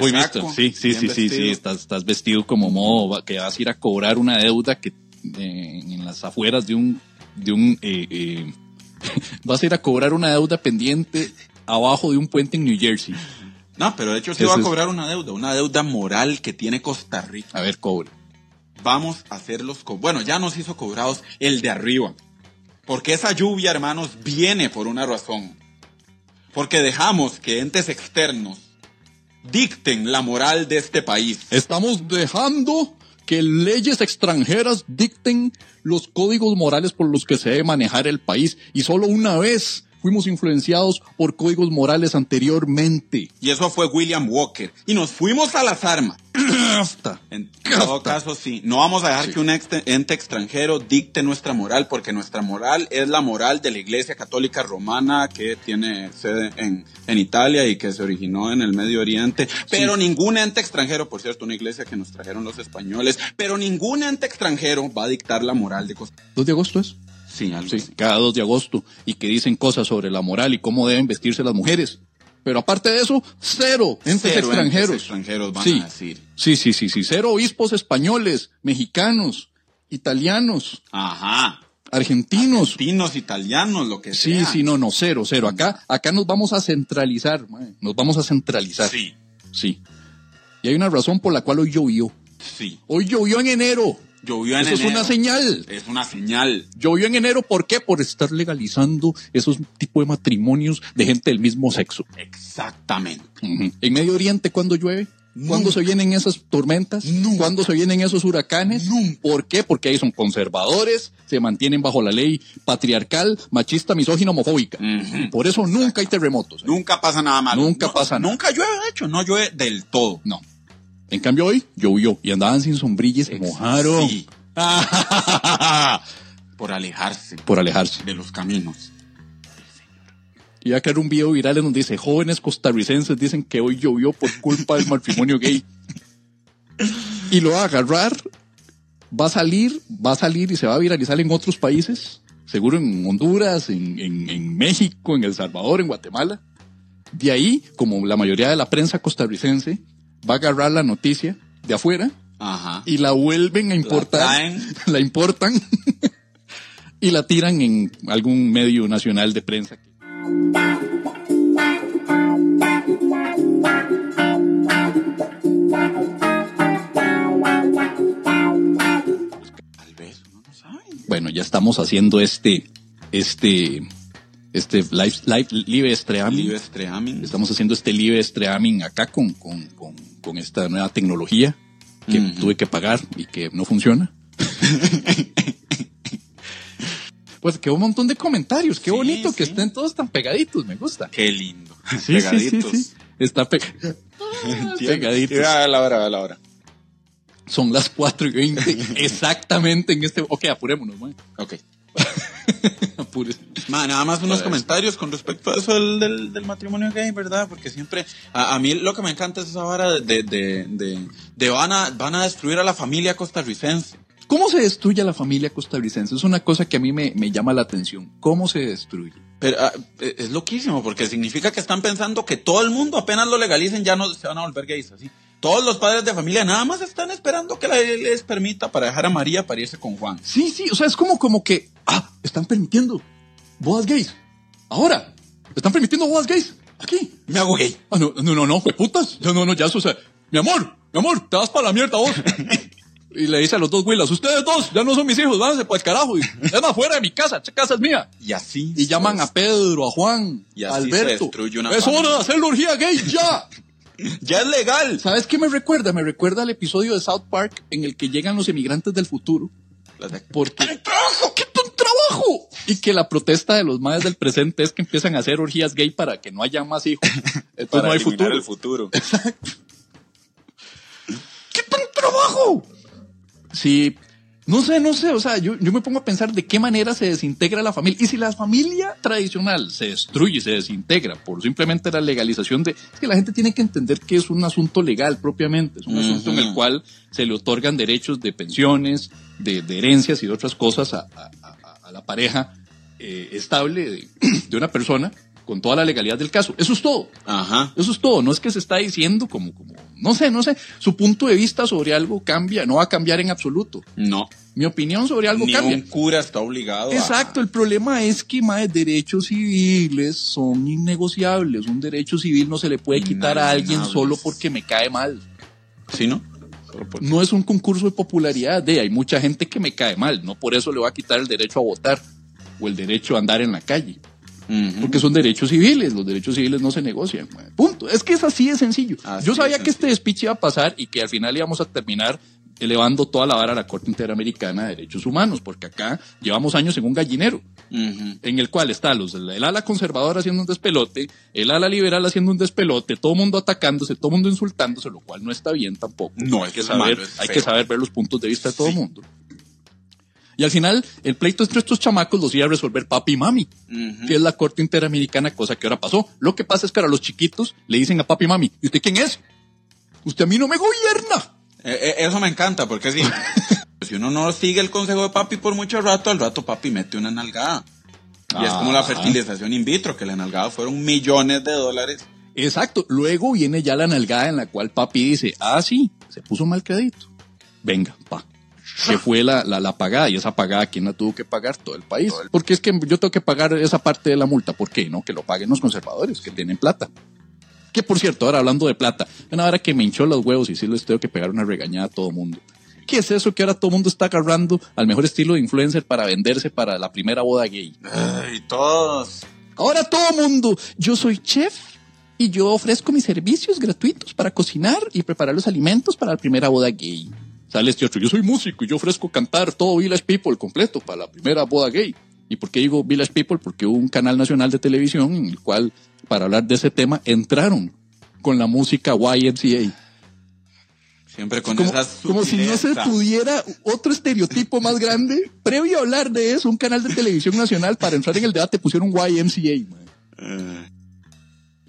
Muy visto. Sí, sí, sí, sí, sí. Estás, estás vestido como modo que vas a ir a cobrar una deuda que en las afueras de un, de un, eh, eh, [laughs] vas a ir a cobrar una deuda pendiente abajo de un puente en New Jersey. No, pero de hecho sí va a cobrar una deuda, una deuda moral que tiene Costa Rica. A ver, cobre. Vamos a hacerlos co Bueno, ya nos hizo cobrados el de arriba. Porque esa lluvia, hermanos, viene por una razón. Porque dejamos que entes externos dicten la moral de este país. Estamos dejando que leyes extranjeras dicten los códigos morales por los que se debe manejar el país. Y solo una vez fuimos influenciados por códigos morales anteriormente. Y eso fue William Walker. Y nos fuimos a las armas. [clears throat] En todo caso, sí. No vamos a dejar que un ente extranjero dicte nuestra moral, porque nuestra moral es la moral de la Iglesia Católica Romana que tiene sede en, en Italia y que se originó en el Medio Oriente. Pero ningún ente extranjero, por cierto, una iglesia que nos trajeron los españoles, pero ningún ente extranjero va a dictar la moral de Costa 2 de agosto es. Sí, algo Sí, así. cada 2 de agosto. Y que dicen cosas sobre la moral y cómo deben vestirse las mujeres. Pero aparte de eso, cero entes Cero extranjeros. entes extranjeros van sí. a decir. Sí, sí, sí, sí. Cero obispos españoles, mexicanos, italianos, Ajá. argentinos. Argentinos, italianos, lo que Sí, sea. sí, no, no, cero, cero. Acá, acá nos vamos a centralizar, nos vamos a centralizar. Sí, Sí. Y hay una razón por la cual hoy llovió. sí. Hoy llovió en enero. Llovió en Eso es una señal. Es una señal. Llovió en enero, ¿por qué? Por estar legalizando esos tipos de matrimonios de gente del mismo sexo. Exactamente. En Medio Oriente, ¿cuándo llueve? ¿Cuándo se vienen esas tormentas? ¿Cuándo se vienen esos huracanes? ¿Por qué? Porque ahí son conservadores, se mantienen bajo la ley patriarcal, machista, misógina, homofóbica. Por eso nunca hay terremotos. ¿eh? Nunca pasa nada malo. Nunca No, pasa nada. Nunca llueve, de hecho, no llueve del todo. No. En cambio hoy llovió y andaban sin sombrilla y se mojaron. Sí. [laughs] Por alejarse Por alejarse. de los caminos. Y ya que era un video viral en donde dice, jóvenes costarricenses dicen que hoy llovió por culpa del matrimonio gay. [laughs] Y lo va a agarrar, va a salir, va a salir y se va a viralizar en otros países, seguro en Honduras, en, en- en México, en El Salvador, en Guatemala. De ahí, como la mayoría de la prensa costarricense, va a agarrar la noticia de afuera Ajá. y la vuelven a importar, traen. [laughs] la importan [laughs] y la tiran en algún medio nacional de prensa. Bueno, ya estamos haciendo este, este, este live, live, live streaming. Live streaming. Estamos haciendo este live streaming acá con, con, con, con esta nueva tecnología que tuve que pagar y que no funciona. [laughs] pues que un montón de comentarios, qué Sí, bonito que estén todos tan pegaditos, me gusta. Qué lindo. Sí, Pegaditos. Está pe- [laughs] [laughs] pegaditos. Mira la hora, la hora. Son las 4 y 20 exactamente en este... Ok, apurémonos, man. Ok. [laughs] Ma, nada más unos Para comentarios con respecto a eso del, del, del matrimonio gay, ¿verdad? Porque siempre, a, a mí lo que me encanta es esa vara de, de, de, de van, a, van a destruir a la familia costarricense. ¿Cómo se destruye a la familia costarricense? Es una cosa que a mí me, me llama la atención. ¿Cómo se destruye? Pero ah, eh, es loquísimo porque significa que están pensando que todo el mundo apenas lo legalicen ya no se van a volver gays así. Todos los padres de familia nada más están esperando que la ley les permita para dejar a María para irse con Juan. Sí, sí, o sea, es como, como que, ah, están permitiendo bodas gays. Ahora, están permitiendo bodas gays. Aquí. Me hago gay. Ah, no, no, no, no, fue putas. No, no, no, ya eso, o sea, mi amor, mi amor, te vas para la mierda vos. [laughs] y le dice a los dos Willas, ustedes dos ya no son mis hijos, váyanse para el carajo. Y, es más, fuera de mi casa, esta casa es mía. Y así. Y llaman a Pedro, a Juan, Y a se Alberto. destruye una es familia. hora de hacer la orgía gay, ya. [laughs] Ya es legal. ¿Sabes qué me recuerda? Me recuerda al episodio de South Park en el que llegan los emigrantes del futuro. Porque... ¡Hay trabajo! ¡Qué un trabajo! Y que la protesta de los madres del presente es que empiezan a hacer orgías gay para que no haya más hijos. [laughs] Entonces Para no hay futuro. el futuro. ¡Qué tan trabajo! Sí, no sé, no sé, o sea, yo, yo me pongo a pensar de qué manera se desintegra la familia. Y si la familia tradicional se destruye, se desintegra por simplemente la legalización de... Es que la gente tiene que entender que es un asunto legal propiamente, es un asunto en el cual se le otorgan derechos de pensiones, de, de herencias y de otras cosas a, a- a- a la pareja eh, estable de, [clears throat] de una persona con toda la legalidad del caso. Eso es todo. Ajá. Eso es todo, no es que se está diciendo como, como, no sé, no sé, su punto de vista sobre algo cambia, no va a cambiar en absoluto. No. Mi opinión sobre algo Ni cambia. un cura está obligado a- Exacto, el problema es que más derechos civiles son innegociables. Un derecho civil no se le puede quitar a alguien solo porque me cae mal. ¿Sí, no? No es un concurso de popularidad de hay mucha gente que me cae mal, no por eso le va a quitar el derecho a votar o el derecho a andar en la calle. Porque son derechos civiles, los derechos civiles no se negocian. Punto. Es que es así de sencillo. Así Yo sabía que este despiche iba a pasar y que al final íbamos a terminar elevando toda la vara a la Corte Interamericana de Derechos Humanos, porque acá llevamos años en un gallinero, en el cual está los, el ala conservadora haciendo un despelote, el ala liberal haciendo un despelote, todo el mundo atacándose, todo el mundo insultándose, lo cual no está bien tampoco. No, hay que saber, malo, hay que saber ver los puntos de vista de todo el Sí. mundo. Y al final, el pleito entre estos chamacos los iba a resolver papi y mami que es la Corte Interamericana, cosa que ahora pasó. Lo que pasa es que ahora los chiquitos le dicen a papi y mami, ¿y usted quién es? Usted a mí no me gobierna. Eh, eh, eso me encanta, porque sí. [laughs] si uno no sigue el consejo de papi por mucho rato, al rato papi mete una nalgada. Y es como la Ajá. fertilización in vitro, que la nalgada fueron millones de dólares. Exacto. Luego viene ya la nalgada en la cual papi dice, ah, sí, se puso mal crédito. Venga, pa. Que fue la, la, la pagada, y esa pagada, ¿quién la tuvo que pagar? Todo el país. Porque es que yo tengo que pagar esa parte de la multa. ¿Por qué? No, que lo paguen los conservadores, que tienen plata. Que por cierto, ahora hablando de plata, una hora que me hinchó los huevos y sí les tengo que pegar una regañada a todo mundo. ¿Qué es eso que ahora todo mundo está agarrando al mejor estilo de influencer para venderse para la primera boda gay? Ay, todos. Ahora todo mundo, yo soy chef y yo ofrezco mis servicios gratuitos para cocinar y preparar los alimentos para la primera boda gay. Sale este otro, yo soy músico y yo ofrezco cantar todo Village People completo para la primera boda gay. ¿Y por qué digo Village People? Porque hubo un canal nacional de televisión en el cual, para hablar de ese tema, entraron con la música YMCA. Siempre con Como, esas como si no se pudiera otro estereotipo más grande. [laughs] Previo a hablar de eso, un canal de televisión nacional para entrar en el debate pusieron YMCA. man.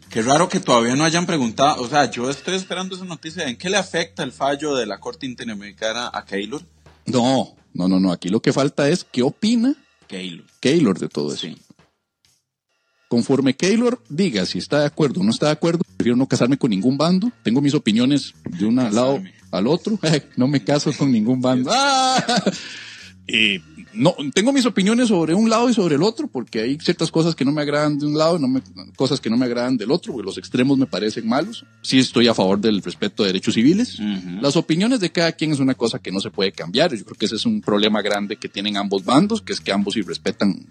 Qué raro que todavía no hayan preguntado. O sea, yo estoy esperando esa noticia. ¿En qué le afecta el fallo de la Corte Interamericana a Keylor? No, no, no, no. Aquí lo que falta es qué opina Keylor. Keylor de todo eso. Sí. Conforme Keylor diga si está de acuerdo o no está de acuerdo, prefiero no casarme con ningún bando. Tengo mis opiniones de un lado al otro. [laughs] no me caso con ningún bando. [laughs] ¡Ah! Eh, no, tengo mis opiniones sobre un lado y sobre el otro, porque hay ciertas cosas que no me agradan de un lado y no me- cosas que no me agradan del otro, porque los extremos me parecen malos. Sí estoy a favor del respeto de derechos civiles. Ujú. Las opiniones de cada quien es una cosa que no se puede cambiar. Yo creo que ese es un problema grande que tienen ambos bandos, que es que ambos sí respetan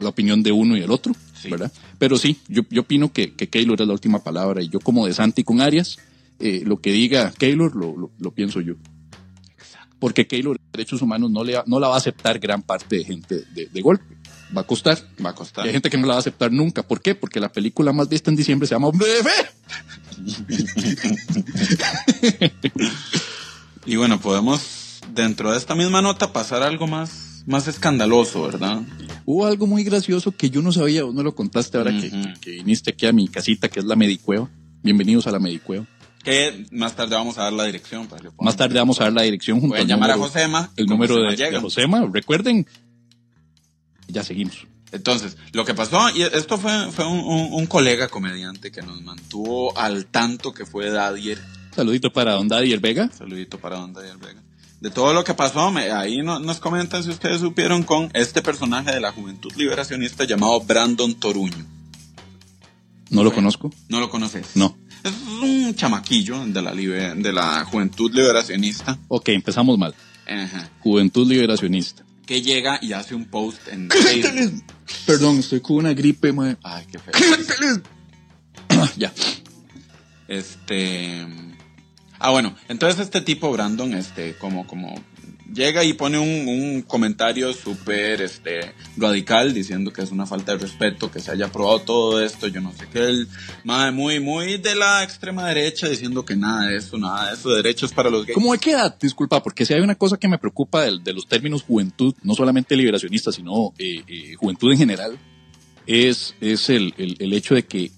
la opinión de uno y el otro, Sí. ¿verdad? Pero sí, yo, yo opino que, que Keylor es la última palabra y yo como de Santi con Arias, eh, lo que diga Keylor lo, lo, lo pienso yo. Porque Keylor, derechos humanos, no, le, no la va a aceptar gran parte de gente de, de golpe. Va a costar. Va a costar. Y hay gente que no la va a aceptar nunca. ¿Por qué? Porque la película más vista en diciembre se llama Hombre de Fe. [laughs] Y bueno, podemos, dentro de esta misma nota, pasar a algo más, más escandaloso, ¿verdad? Hubo algo muy gracioso que yo no sabía, vos no lo contaste ahora que- que viniste aquí a mi casita, que es la Medicueva. Bienvenidos a la Medicueva. Que más tarde vamos a dar la dirección. Para que puedan- Más tarde vamos a dar la dirección junto al llamar a Josema. El número Josema de. Josema. Recuerden. Ya seguimos. Entonces, lo que pasó, y esto fue, fue un, un- un colega comediante que nos mantuvo al tanto que fue Dadier Saludito para Don Daddy el Vega. Saludito para Don Daddy el Vega. De todo lo que pasó, me- ahí no- nos comentan si ustedes supieron con este personaje de la juventud liberacionista llamado Brandon Toruño. No lo conozco. ¿No lo conoces? No. Es un chamaquillo de la, libe- de la juventud liberacionista. Ok, empezamos mal. Ajá. Juventud liberacionista. Que llega y hace un post en Facebook. Perdón, estoy con una gripe, mae. Ay, qué feo. [coughs] ya. Este. Ah, bueno, entonces este tipo, Brandon, este, como, como llega y pone un, un comentario súper este, radical diciendo que es una falta de respeto que se haya aprobado todo esto, yo no sé qué, el, madre, muy, muy de la extrema derecha diciendo que nada de eso, nada de eso, derechos para los gays. ¿Cómo de qué edad? Disculpa, porque si hay una cosa que me preocupa de, de los términos juventud, no solamente liberacionista, sino eh, eh, juventud en general, es, es el, el, el hecho de que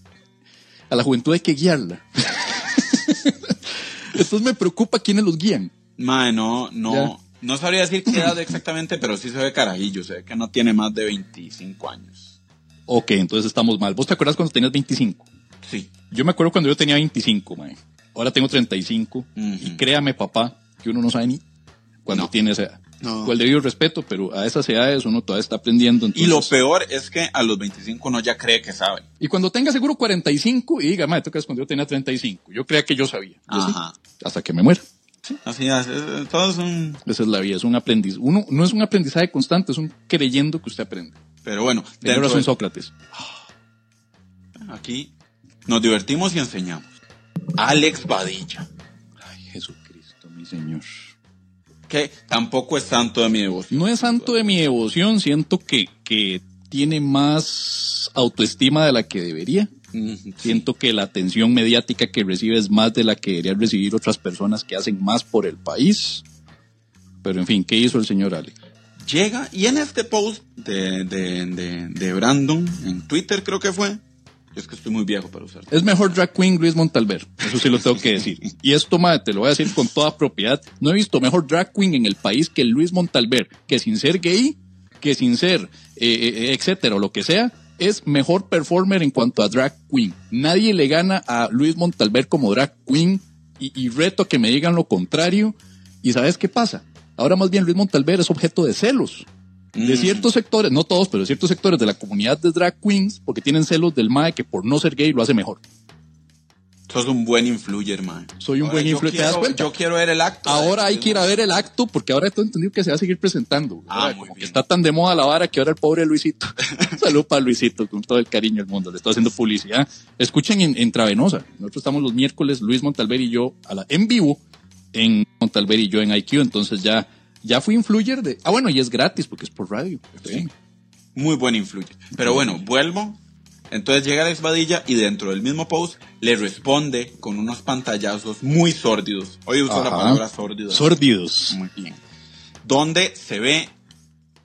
a la juventud hay que guiarla. [laughs] Entonces me preocupa quiénes los guían. Madre, no, no. No sabría decir qué edad exactamente, pero sí se ve carajillo, se ve que no tiene más de 25 años. Ok, entonces estamos mal. ¿Vos te acuerdas cuando tenías 25? Sí. Yo me acuerdo cuando yo tenía 25, mae. Ahora tengo 35. Ujú. Y créame, papá, que uno no sabe ni cuando No. tiene esa edad. No. Con el debido respeto, pero a esas edades uno todavía está aprendiendo. Y lo peor es que a los 25 uno ya cree que sabe. Y cuando tenga seguro 45 y diga, madre, ¿tú crees cuando yo tenía 35? Yo creía que yo sabía. Yo sí, Ajá. hasta que me muera. Así es, todo es un... Esa es la vida, es un aprendiz. Uno no es un aprendizaje constante, es un creyendo que usted aprende. Pero bueno, Tiene razón de- Sócrates. aquí nos divertimos y enseñamos. Alex Badilla, Ay, Jesucristo, mi Señor. que tampoco es santo de mi devoción. No es santo de mi devoción, siento que, que tiene más autoestima de la que debería. Mm. Siento que la atención mediática que recibe es más de la que deberían recibir otras personas que hacen más por el país. Pero en fin, ¿qué hizo el señor Alex? Llega y en este post de, de, de, de Brandon, en Twitter creo que fue, es que estoy muy viejo para usar. Es mejor drag queen Luis Montalver. Eso sí lo tengo que decir. Y esto, madre, te lo voy a decir con toda propiedad. No he visto mejor drag queen en el país que Luis Montalver, que sin ser gay, que sin ser, eh, eh, etcétera, o lo que sea, es mejor performer en cuanto a drag queen. Nadie le gana a Luis Montalver como drag queen y, y reto a que me digan lo contrario. ¿Y sabes qué pasa? Ahora más bien Luis Montalver es objeto de celos de Mm. ciertos sectores, no todos, pero de ciertos sectores de la comunidad de drag queens, porque tienen celos del MAE que por no ser gay lo hace mejor. Sos un buen influyer, man. Soy un Ahora, buen yo influencer, ¿te das quiero- cuenta? Yo quiero ver el acto. Ahora hay de- que ir a ver el acto, porque ahora tengo entendido que se va a seguir presentando. Ah, muy bien. está tan de moda la vara que ahora el pobre Luisito. [laughs] Salud para Luisito, con todo el cariño del mundo. Le estoy haciendo publicidad. Escuchen en, en Travenosa. Nosotros estamos los miércoles, Luis Montalver y yo, a la, en vivo, en Montalver y yo en IQ. Entonces ya, ya fui influyer de. Ah, bueno, y es gratis porque es por radio. Muy buen influyer. Pero bueno, vuelvo. Entonces llega Alex Badilla y dentro del mismo post le responde con unos pantallazos muy sórdidos. Hoy uso la palabra sórdido. Sordidos. Muy bien. Donde se ve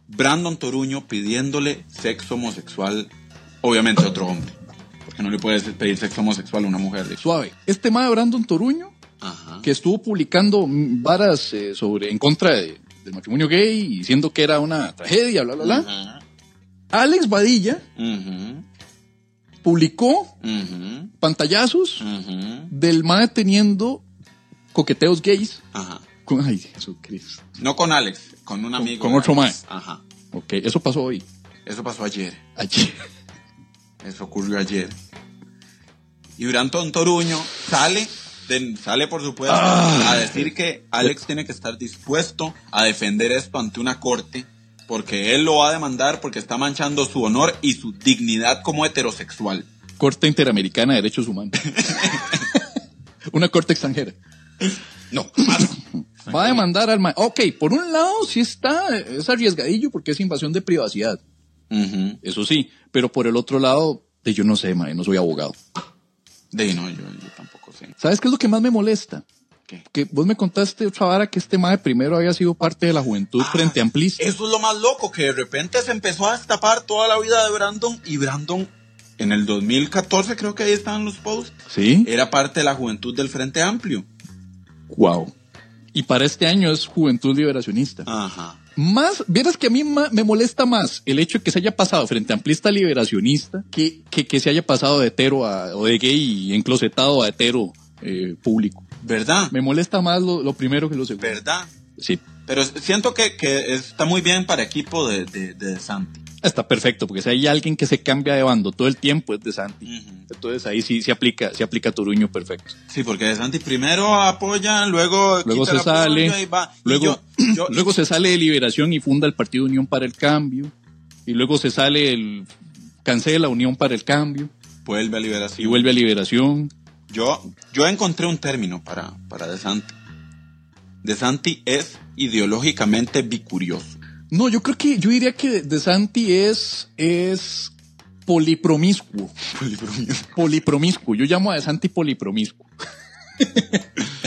Brandon Toruño pidiéndole sexo homosexual, obviamente a otro hombre. Porque no le puedes pedir sexo homosexual a una mujer. de- Suave. Este ma de Brandon Toruño, Ajá. que estuvo publicando varas eh, sobre en contra de- del matrimonio gay, diciendo que era una tragedia, bla, bla, bla. Ajá. Alex Badilla Ujú. Publicó pantallazos del mae teniendo coqueteos gays Ajá. con, ay, Jesucristo. No con Alex, con un amigo. con otro Alex. mae. Ajá. Ok, eso pasó hoy, Eso pasó ayer. ayer. Eso ocurrió ayer. Y Brandon Toruño sale, de- sale por supuesto, Ah. a decir que Alex tiene que estar dispuesto a defender esto ante una corte, porque él lo va a demandar porque está manchando su honor y su dignidad como heterosexual. Corte Interamericana de Derechos Humanos. [laughs] Una corte extranjera. No, Va a demandar al mae. Ok, por un lado sí está, es arriesgadillo porque es invasión de privacidad. Eso sí, pero por el otro lado, de yo no sé, mae, no soy abogado. De no, yo, yo tampoco sé. ¿Sabes qué es lo que más me molesta? Que vos me contaste otra vara que este mae primero había sido parte de la juventud frente a amplista. Eso es lo más loco, que de repente se empezó a destapar toda la vida de Brandon y Brandon en el 2014 creo que ahí estaban los posts. ¿Sí? Era parte de la juventud del Frente Amplio. Wow. Y para este año es Juventud Liberacionista. Ajá. Más, vieras que a mí me molesta más el hecho de que se haya pasado frente a amplista liberacionista que, que, que se haya pasado de hetero a, o de gay y enclosetado a hetero eh, público. ¿Verdad? Me molesta más lo, lo primero que lo segundo. ¿Verdad? Sí, Pero siento que, que está muy bien para equipo de, de, de Santi. está perfecto, porque si hay alguien que se cambia de bando todo el tiempo es de Santi. Entonces ahí sí se aplica, se aplica Toruño perfecto. Sí, porque de Santi primero apoya, luego, Luego se sale, y va. Y luego, yo- yo- [clears throat] luego se sale de Liberación y funda el Partido Unión para el Cambio. Y luego se sale el cancela Unión para el Cambio vuelve a y liberación. vuelve a Liberación. Yo, yo encontré un término para, para De Santi. De Santi es ideológicamente bicurioso. No, yo creo que yo diría que De Santi es es polipromiscuo. Polipromiscuo. Yo llamo a De Santi polipromiscuo. [laughs]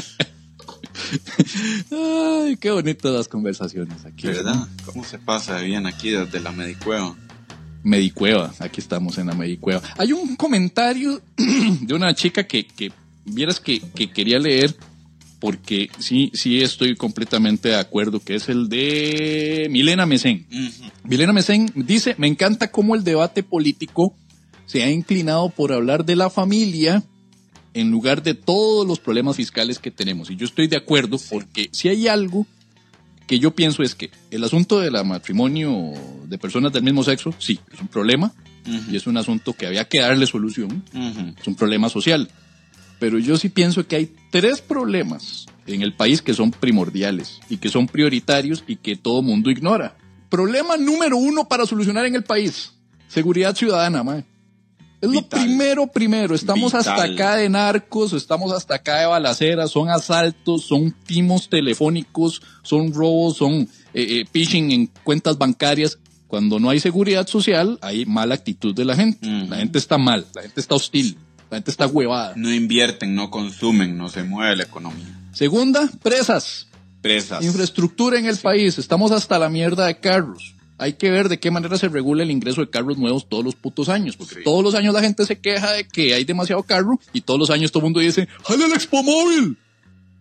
Ay, qué bonitas las conversaciones aquí. ¿Verdad? ¿Cómo se pasa bien aquí desde la Medicueva? Medicueva, aquí estamos en la Medicueva. Hay un comentario [clears throat] de una chica que, que vieras que, que quería leer, porque sí, sí estoy completamente de acuerdo, que es el de Milena Mesén. Milena Mesén dice, me encanta cómo el debate político se ha inclinado por hablar de la familia en lugar de todos los problemas fiscales que tenemos. Y yo estoy de acuerdo porque si hay algo que yo pienso es que el asunto del matrimonio de personas del mismo sexo, sí, es un problema y es un asunto que había que darle solución, Ujú. es un problema social. Pero yo sí pienso que hay tres problemas en el país que son primordiales y que son prioritarios y que todo mundo ignora. Problema número uno para solucionar en el país. Seguridad ciudadana, mae. Es lo primero, primero. Estamos hasta acá de narcos, estamos hasta acá de balaceras, son asaltos, son timos telefónicos, son robos, son eh, eh, phishing en cuentas bancarias. Cuando no hay seguridad social, hay mala actitud de la gente. La gente está mal, la gente está hostil, la gente está huevada. No invierten, no consumen, no se mueve la economía. Segunda, presas. Presas. Infraestructura en el país. Estamos hasta la mierda de carros. Hay que ver de qué manera se regula el ingreso de carros nuevos todos los putos años. Porque Sí. todos los años la gente se queja de que hay demasiado carro y todos los años todo el mundo dice, ¡Jale el Expo Móvil!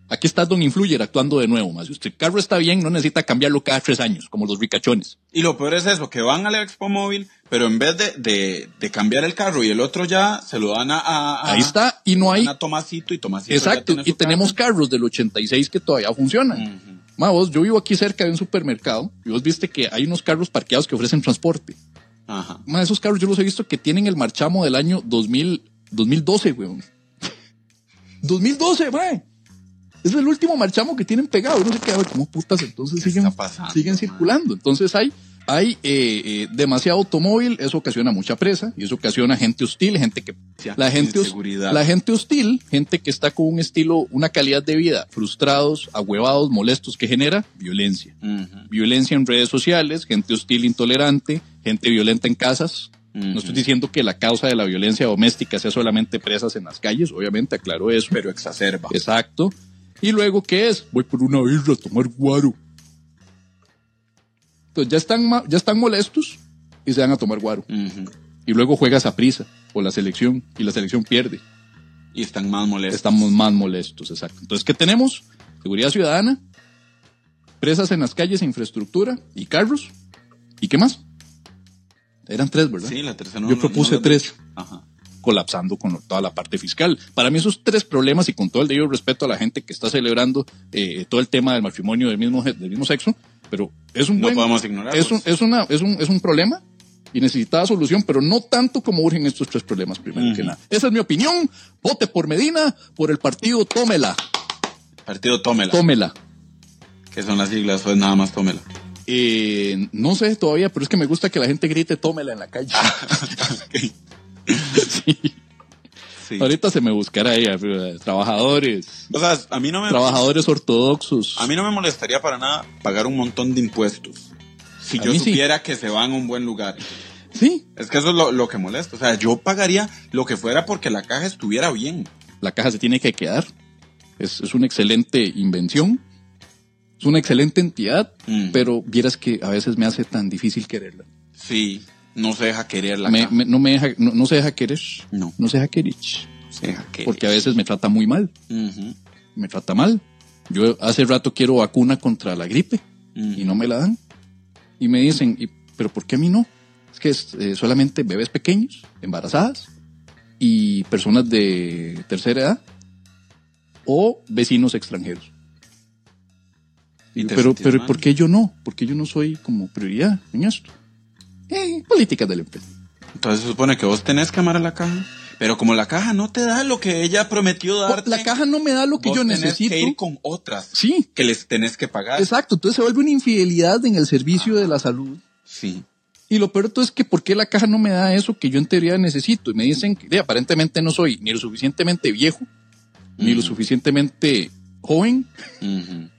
Aquí está Don Influyer actuando de nuevo. Más. Si usted el carro está bien, no necesita cambiarlo cada tres años, como los ricachones. Y lo peor es eso, que van al Expo Móvil, pero en vez de, de, de cambiar el carro y el otro ya, se lo dan a... a- Ahí está, y no hay... a Tomasito y Tomasito Exacto, y tenemos carro. carros del 86 que todavía funcionan. Ujú. Ma, vos, yo vivo aquí cerca de un supermercado y vos viste que hay unos carros parqueados que ofrecen transporte. Ajá. Ma, esos carros yo los he visto que tienen el marchamo del año 2000, 2012, weón. [laughs] 2012, mae. Es el último marchamo que tienen pegado. Yo No sé qué, a ver cómo putas entonces ¿Qué siguen, siguen circulando. Entonces hay, hay eh, eh, demasiado automóvil, eso ocasiona mucha presa y eso ocasiona gente hostil, gente que la gente, Inseguridad. la gente hostil, gente que está con un estilo, una calidad de vida, frustrados, ahuevados, molestos, que genera violencia. Violencia en redes sociales, gente hostil, intolerante, gente violenta en casas. No estoy diciendo que la causa de la violencia doméstica sea solamente presas en las calles, obviamente, aclaro eso. Pero exacerba. Exacto. Y luego, ¿qué es? Voy por una birra a tomar guaro. Entonces ya están, ya están molestos y se van a tomar guaro. Ujú. Y luego juegas a prisa o la selección y la selección pierde. Y están más molestos. Estamos más molestos, exacto. Entonces, ¿qué tenemos? Seguridad ciudadana, presas en las calles, infraestructura y carros. ¿Y qué más? Eran tres, ¿verdad? Sí, la tercera no- Yo propuse no tres. Ajá. colapsando con toda la parte fiscal. Para mí esos tres problemas y con todo el debido respeto a la gente que está celebrando eh, todo el tema del matrimonio del mismo, del mismo sexo, pero es un No buen, podemos ignorarlos. es un, es, una, es, un, es un problema y necesitaba solución, pero no tanto como urgen estos tres problemas primero que nada. Esa es mi opinión. Vote por Medina, por el partido, tómela, Partido Tómela. tómela. que son las siglas, o es nada más Tómela. Eh, no sé todavía, pero es que me gusta que la gente grite tómela en la calle. [laughs] [laughs] Sí. Sí. Ahorita se me buscará ahí, eh, trabajadores, O sea, a mí no me... trabajadores ortodoxos. A mí no me molestaría para nada pagar un montón de impuestos. Si A yo sí. supiera que se van a un buen lugar. Sí, Es que eso es lo, lo que molesta. O sea, yo pagaría lo que fuera porque la caja estuviera bien. la caja se tiene que quedar. Es, es una excelente invención. Es una excelente entidad, Mm. pero vieras que a veces me hace tan difícil quererla. Sí, no se deja querer la Me- no, me deja, no, no se deja querer. No. No se deja querer. se deja querer. Porque a veces me trata muy mal. Me trata mal. Yo hace rato quiero vacuna contra la gripe y no me la dan. Y me dicen, "¿Y- ¿pero por qué a mí no? Es que es eh, solamente bebés pequeños, embarazadas y personas de tercera edad. o vecinos extranjeros. Y pero, pero mal. ¿por qué yo no? ¿Por qué yo no soy como prioridad en esto? Eh, políticas de la empresa. Entonces se supone que vos tenés que amar a la caja. Pero como la caja no te da lo que ella prometió darte. La caja no me da lo que vos yo tenés necesito. que ir con otras. Sí, Que les tenés que pagar. exacto. Entonces se vuelve una infidelidad en el servicio de la salud. Sí. Y lo peor de todo es que ¿por qué la caja no me da eso que yo en teoría necesito? Y me dicen que aparentemente no soy ni lo suficientemente viejo, ni lo Mm. suficientemente joven,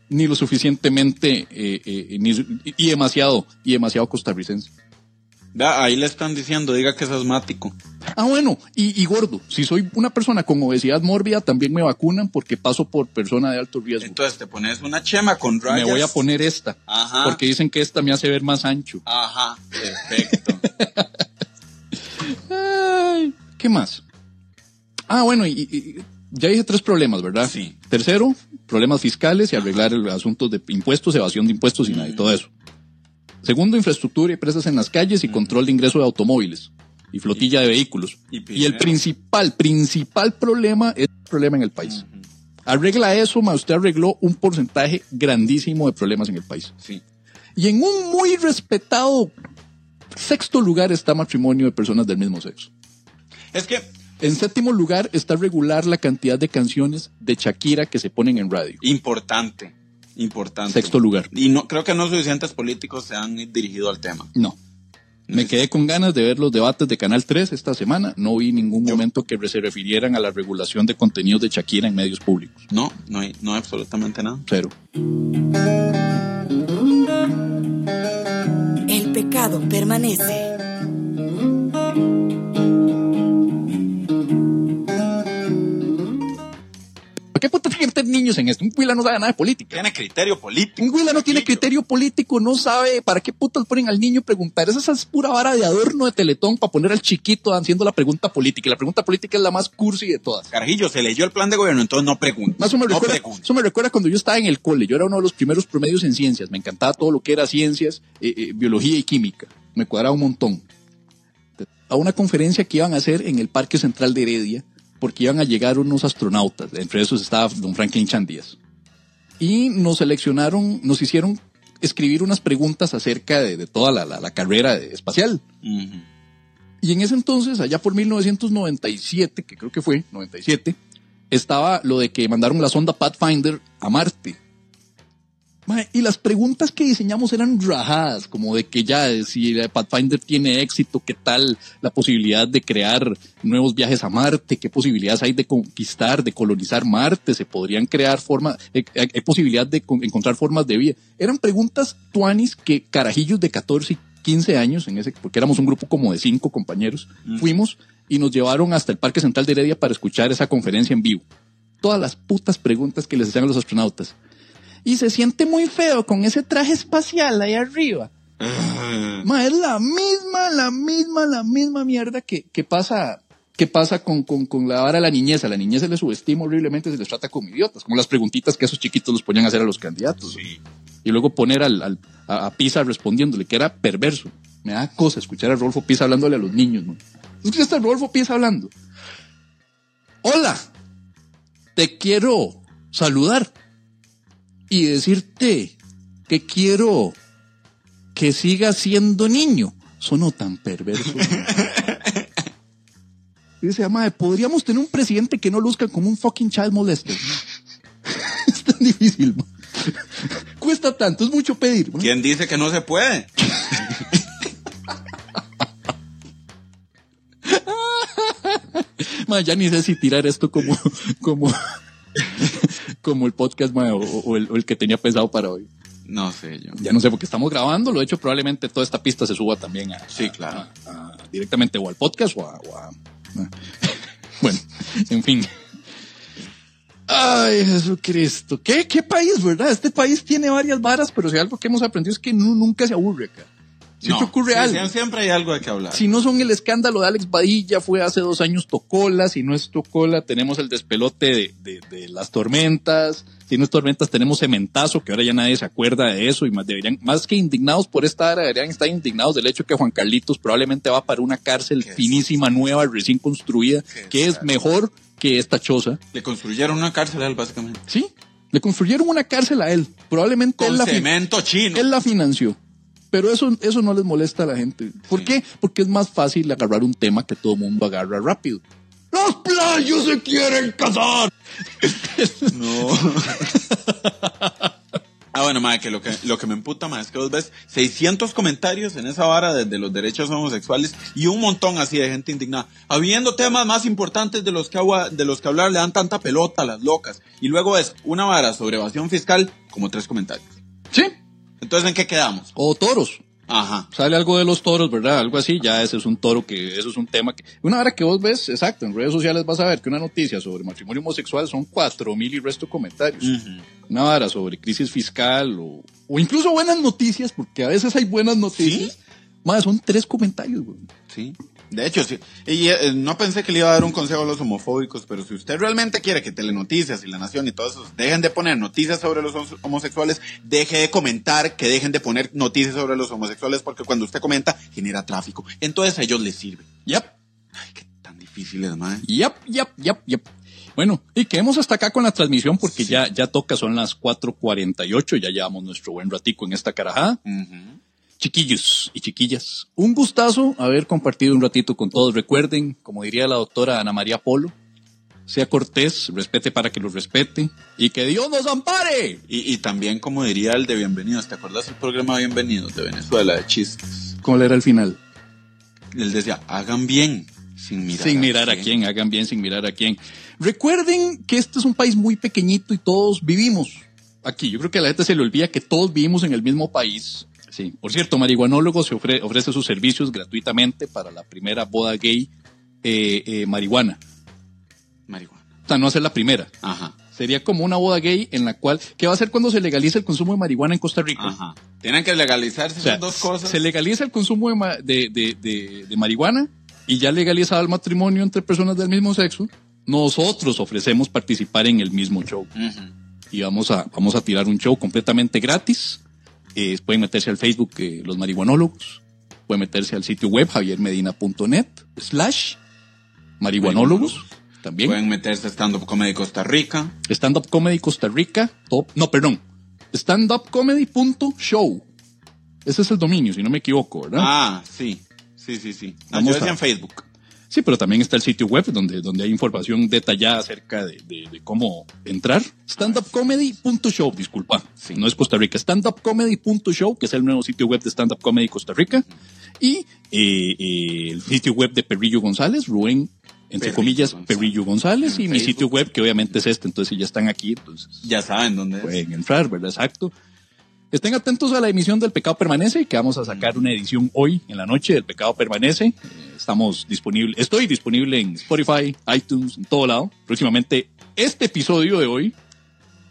ni lo suficientemente eh, eh, ni- y demasiado y demasiado costarricense. Da, ahí le están diciendo, diga que es asmático. Ah, bueno, y, y gordo. Si soy una persona con obesidad mórbida, también me vacunan porque paso por persona de alto riesgo. Entonces te pones una chema con rayas. me voy a poner esta, Ajá. porque dicen que esta me hace ver más ancho. Ajá, perfecto. [laughs] Ay, ¿Qué más? Ah, bueno, y, ya dije tres problemas, ¿verdad? Sí. Tercero, problemas fiscales y arreglar el asunto de impuestos, evasión de impuestos y, nada, y todo eso. Segundo, infraestructura y presas en las calles y control de ingreso de automóviles y flotilla de vehículos. y Y, el principal, principal problema es el problema en el país. Arregla eso, ma, usted arregló un porcentaje grandísimo de problemas en el país. Sí. Y en un muy respetado sexto lugar está matrimonio de personas del mismo sexo. Es que, En séptimo lugar está regular la cantidad de canciones de Shakira que se ponen en radio. importante. Importante. Sexto lugar. Y no, creo que no suficientes políticos se han dirigido al tema. No. Me quedé con ganas de ver los debates de Canal 3 esta semana. No vi ningún Yo- momento que se refirieran a la regulación de contenidos de Shakira en medios públicos. No, no hay, no hay absolutamente nada. Cero. El pecado permanece. Qué puta meter niños en esto? Un huila no sabe nada de política. Tiene criterio político. Un huila no tiene criterio político, no sabe para qué putas ponen al niño a preguntar. Esa es pura vara de adorno de teletón para poner al chiquito haciendo la pregunta política. Y la pregunta política es la más cursi de todas. Carajillo, se leyó el plan de gobierno, entonces no pregunte. Más o me, no recuerda, pregunte. eso me recuerda cuando yo estaba en el cole. Yo era uno de los primeros promedios en ciencias. Me encantaba todo lo que era ciencias, eh, eh, biología y química. Me cuadraba un montón. A una conferencia que iban a hacer en el Parque Central de Heredia, porque iban a llegar unos astronautas. Entre esos estaba don Franklin Chandías. Y nos seleccionaron, nos hicieron escribir unas preguntas acerca de, de toda la, la- la carrera espacial. Ujú. Y en ese entonces, allá por 1997, que creo que fue, 97, estaba lo de que mandaron la sonda Pathfinder a Marte. Mae, Y las preguntas que diseñamos eran rajadas, como de que ya, eh, si la Pathfinder tiene éxito, qué tal la posibilidad de crear nuevos viajes a Marte, qué posibilidades hay de conquistar, de colonizar Marte, se podrían crear formas, eh, hay, hay posibilidad de con- encontrar formas de vida. Eran preguntas tuanis que carajillos de 14 y 15 años, en ese, porque éramos un grupo como de cinco compañeros, fuimos y nos llevaron hasta el Parque Central de Heredia para escuchar esa conferencia en vivo. Todas las putas preguntas que les hacían a los astronautas. Y se siente muy feo con ese traje espacial ahí arriba. Ma, es la misma, la misma, la misma mierda que, que pasa, que pasa con, con, con la vara de la niñez. A la niñez se les subestima horriblemente, se les trata como idiotas, como las preguntitas que esos chiquitos los ponían a hacer a los candidatos. Y luego poner al, al- a, a Pisa respondiéndole, que era perverso. Me da cosa escuchar a Rodolfo Pisa hablándole a los niños, ¿no? ¿Escuchaste a Rodolfo Pisa hablando? Hola, te quiero saludar y decirte que quiero que siga siendo niño. Sonó tan perverso. [laughs] Dice, madre, podríamos tener un presidente que no luzca como un fucking child molester. [laughs] es tan difícil. ma. Cuesta tanto, es mucho pedir. ma. ¿Quién dice que no se puede? [laughs] Ma, ya ni sé si tirar esto como, como, como el podcast o, el, o el que tenía pensado para hoy. No sé yo. Ya no sé porque estamos grabando. Lo hecho, probablemente toda esta pista se suba también a, Sí, claro. a- a- directamente o al podcast o a, o a- a- [laughs] bueno, en fin. Ay, Jesucristo. ¿Qué, ¿Qué país, verdad? Este país tiene varias varas, pero si algo que hemos aprendido es que nu- nunca se aburre acá. Si No, ocurre sí, algo. Siempre hay algo de que hablar. Si no son el escándalo de Alex Badilla, fue hace dos años Tocola. Si no es Tocola, tenemos el despelote de, de- de las tormentas. Si no es tormentas, tenemos Cementazo, que ahora ya nadie se acuerda de eso. Y más, deberían, más que indignados por esta área, deberían estar indignados del hecho que Juan Carlitos probablemente va para una cárcel finísima, nueva, recién construida, que es mejor que esta choza, Le construyeron una cárcel a él, básicamente. sí, le construyeron una cárcel a él. Probablemente Con él la, cemento chino. él la financió. Pero eso, eso no les molesta a la gente. ¿Por qué? Porque es más fácil agarrar un tema que todo el mundo agarra rápido. ¡Los playos se quieren casar! No. ah, bueno, madre, que lo que, lo que me emputa, madre, es que vos ves 600 comentarios en esa vara de, de los derechos homosexuales y un montón así de gente indignada. Habiendo temas más importantes de los que, agua- de los que hablar, le dan tanta pelota a las locas. Y luego es una vara sobre evasión fiscal, como tres comentarios. Sí. Entonces, ¿en qué quedamos? O toros. Ajá. Sale algo de los toros, ¿verdad? Algo así, ya ese es un toro que, eso es un tema que, una hora que vos ves, exacto, en redes sociales vas a ver que una noticia sobre matrimonio homosexual son cuatro mil y resto comentarios. Ujú. Una vara sobre crisis fiscal o, o incluso buenas noticias, porque a veces hay buenas noticias. Más, son tres comentarios, güey. Sí. De hecho, sí. Y eh, no pensé que le iba a dar un consejo a los homofóbicos, pero si usted realmente quiere que Telenoticias y La Nación y todos esos dejen de poner noticias sobre los hom- homosexuales, deje de comentar que dejen de poner noticias sobre los homosexuales, porque cuando usted comenta, genera tráfico. Entonces a ellos les sirve. Yep, Ay, qué tan difícil es, mae. yep, yep, yep, yep. Bueno, y quedemos hasta acá con la transmisión porque ya, ya toca, son las 4.48, ya llevamos nuestro buen ratico en esta carajada. Ujú. Chiquillos y chiquillas, un gustazo haber compartido un ratito con todos. Recuerden, como diría la doctora Ana María Polo, sea cortés, respete para que lo respete y que Dios nos ampare. Y, y también, como diría el de Bienvenidos, ¿te acuerdas el programa Bienvenidos de Venezuela de chistes? ¿Cómo era el final? Él decía, hagan bien, sin mirar sin mirar a quién, hagan bien sin mirar a quién. Recuerden que este es un país muy pequeñito y todos vivimos aquí. Yo creo que a la gente se le olvida que todos vivimos en el mismo país. Sí. Por cierto, Marihuanólogo se ofre- ofrece sus servicios gratuitamente para la primera boda gay eh, eh, marihuana. Marihuana. O sea, no hacer la primera. Ajá. Sería como una boda gay en la cual, ¿qué va a hacer cuando se legalice el consumo de marihuana en Costa Rica? Ajá. Tienen que legalizarse O sea, esas dos cosas. se legaliza el consumo de, de, de- de- de marihuana y ya legalizado el matrimonio entre personas del mismo sexo. Nosotros ofrecemos participar en el mismo show Ujú. y vamos a, vamos a tirar un show completamente gratis. Eh, pueden meterse al Facebook eh, Los Marihuanólogos, pueden meterse al sitio web javiermedina.net slash marihuanólogos también. Pueden meterse a Stand Up Comedy Costa Rica. Stand Up Comedy Costa Rica, top, no, perdón, standupcomedy.show. Ese es el dominio, si no me equivoco, ¿verdad? Ah, sí. Sí, sí, sí. No, Vamos yo decía a- en Facebook. Sí, pero también está el sitio web donde, donde hay información detallada acerca de, de- de cómo entrar. Standupcomedy.show, disculpa. Sí. No es Costa Rica. Standupcomedy.show, que es el nuevo sitio web de Stand Up Comedy Costa Rica. Y eh, eh, el sitio web de Perrillo González, Rubén, entre Perrillo comillas, González. Perrillo González. En y mi sitio web, que obviamente es este. Entonces, si ya están aquí, entonces Ya saben dónde es. pueden entrar, ¿verdad? Exacto. Estén atentos a la emisión del Pecado Permanece, que vamos a sacar una edición hoy en la noche del Pecado Permanece. Eh, Estamos disponibles, estoy disponible en Spotify, iTunes, en todo lado. Próximamente, este episodio de hoy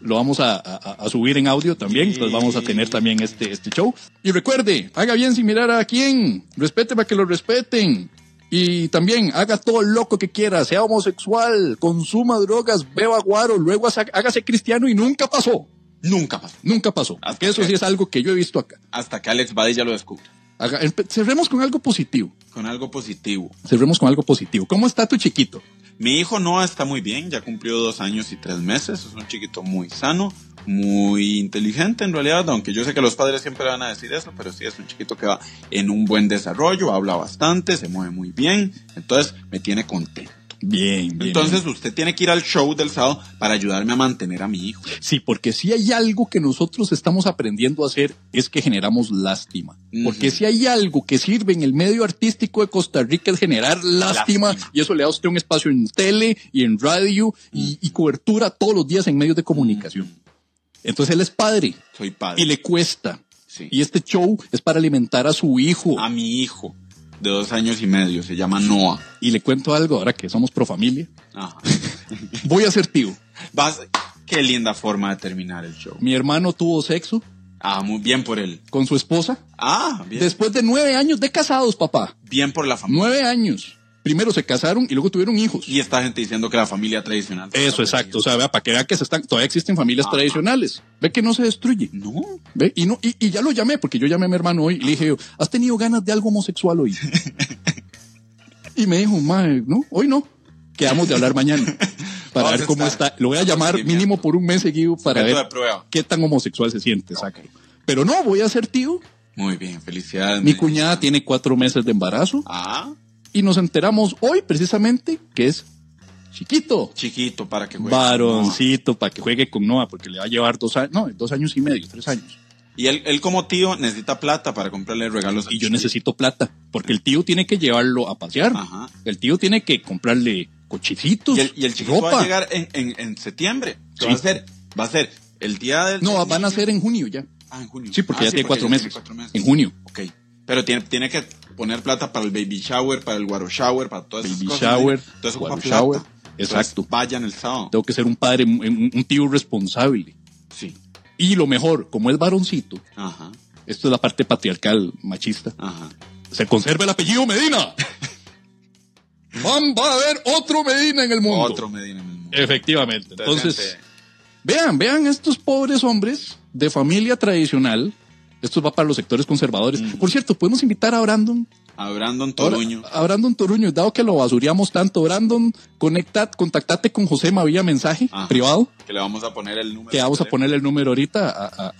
lo vamos a, a- a subir en audio también, entonces vamos a tener también este, este show. Y recuerde, haga bien sin mirar a quién, respete para que lo respeten. Y también haga todo lo loco que quiera, sea homosexual, consuma drogas, beba guaro, luego hágase cristiano y nunca pasó. Nunca pasó. Nunca pasó. Hasta Que eso que- sí es algo que yo he visto acá. Hasta que Alex Badilla lo descubra. Haga- cerremos con algo positivo. Con algo positivo. Cerremos con algo positivo. ¿Cómo está tu chiquito? Mi hijo Noah está muy bien, ya cumplió dos años y tres meses, es un chiquito muy sano, muy inteligente en realidad, aunque yo sé que los padres siempre van a decir eso, pero sí es un chiquito que va en un buen desarrollo, habla bastante, se mueve muy bien, entonces me tiene contento. Bien, bien. Entonces usted tiene que ir al show del sábado para ayudarme a mantener a mi hijo. Sí, porque si hay algo que nosotros estamos aprendiendo a hacer es que generamos lástima. Porque si hay algo que sirve en el medio artístico de Costa Rica es generar lástima, Lástima. y eso le da a usted un espacio en tele y en radio y, y cobertura todos los días en medios de comunicación. Entonces él es padre Soy padre. y le cuesta. Sí. Y este show es para alimentar a su hijo. a mi hijo de dos años y medio, se llama Noah. Y le cuento algo, ahora que somos pro familia. Ajá. [laughs] Voy a ser tío. Vas, qué linda forma de terminar el show. Mi hermano tuvo sexo Ah, muy bien por él. con su esposa Ah, bien. después de nueve años de casados, papá. bien por la familia. Nueve años. Primero se casaron y luego tuvieron hijos. Y esta gente diciendo que la familia tradicional. Eso, exacto. O sea, vea, para que vea que se están, todavía existen familias Ajá. tradicionales. Ve que no se destruye. No. Ve, y no, y, y ya lo llamé, porque yo llamé a mi hermano hoy y le dije, ¿has tenido ganas de algo homosexual hoy? [laughs] y me dijo, mae, no, hoy no. quedamos de hablar mañana [laughs] para ver cómo está. Lo voy a llamar mínimo por un mes seguido para ver qué tan homosexual se siente, sácalo. Pero no, voy a ser tío. Muy bien, felicidades. Mi cuñada tiene cuatro meses de embarazo Ah, y nos enteramos hoy precisamente que es chiquito. chiquito para que juegue. Varoncito para que juegue con Noah porque le va a llevar dos años, no, dos años y medio, tres años. Y él, él como tío necesita plata para comprarle regalos. al Y yo necesito plata porque el tío tiene que llevarlo a pasear. Ajá. El tío tiene que comprarle cochecitos, Y el, y el chiquito ropa. va a llegar en, en, en septiembre. Sí. Va a ser, va a ser el día del. No, van a ser en junio ya. Ah, en junio. Sí, porque Ah, ya tiene cuatro meses. cuatro meses. En junio. Ok. Pero tiene, tiene que poner plata para el baby shower, para el guaro shower, para todas esas Baby cosas. shower, ¿no? Entonces guaro shower. Entonces, Exacto. vayan el sábado. Tengo que ser un padre, un, un tío responsable. Sí. Y lo mejor, como es varoncito, Ajá. esto es la parte patriarcal machista, Ajá. se conserva el apellido Medina. [laughs] Van, va a haber otro Medina en el mundo. Otro Medina en el mundo. Efectivamente. Entonces, gente, vean, vean estos pobres hombres de familia tradicional. Esto va para los sectores conservadores. Por cierto, podemos invitar a Brandon. a Brandon Toruño. A Brandon Toruño, dado que lo basureamos tanto. Brandon, conecta, contactate con José vía mensaje Ajá. privado. Que le vamos a poner el número. que vamos a de ponerle el número ahorita a, a-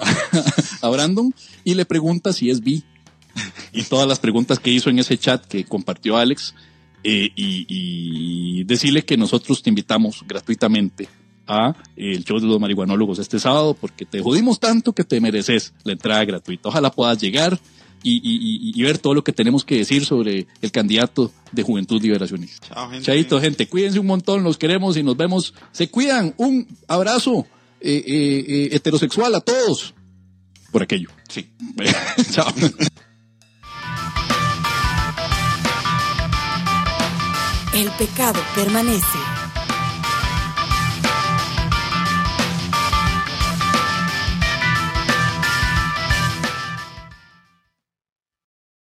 a Brandon y le pregunta si es bi. Y todas las preguntas que hizo en ese chat que compartió Alex eh, y, y decirle que nosotros te invitamos gratuitamente a el show de los marihuanólogos este sábado porque te jodimos tanto que te mereces la entrada gratuita. Ojalá puedas llegar y, y- y- y ver todo lo que tenemos que decir sobre el candidato de Juventud Liberacionista. Chao, gente. Chaito, gente, cuídense un montón, los queremos y nos vemos. Se cuidan, un abrazo eh, eh, eh, heterosexual a todos. Por aquello. Sí. [laughs] Chao. El pecado permanece.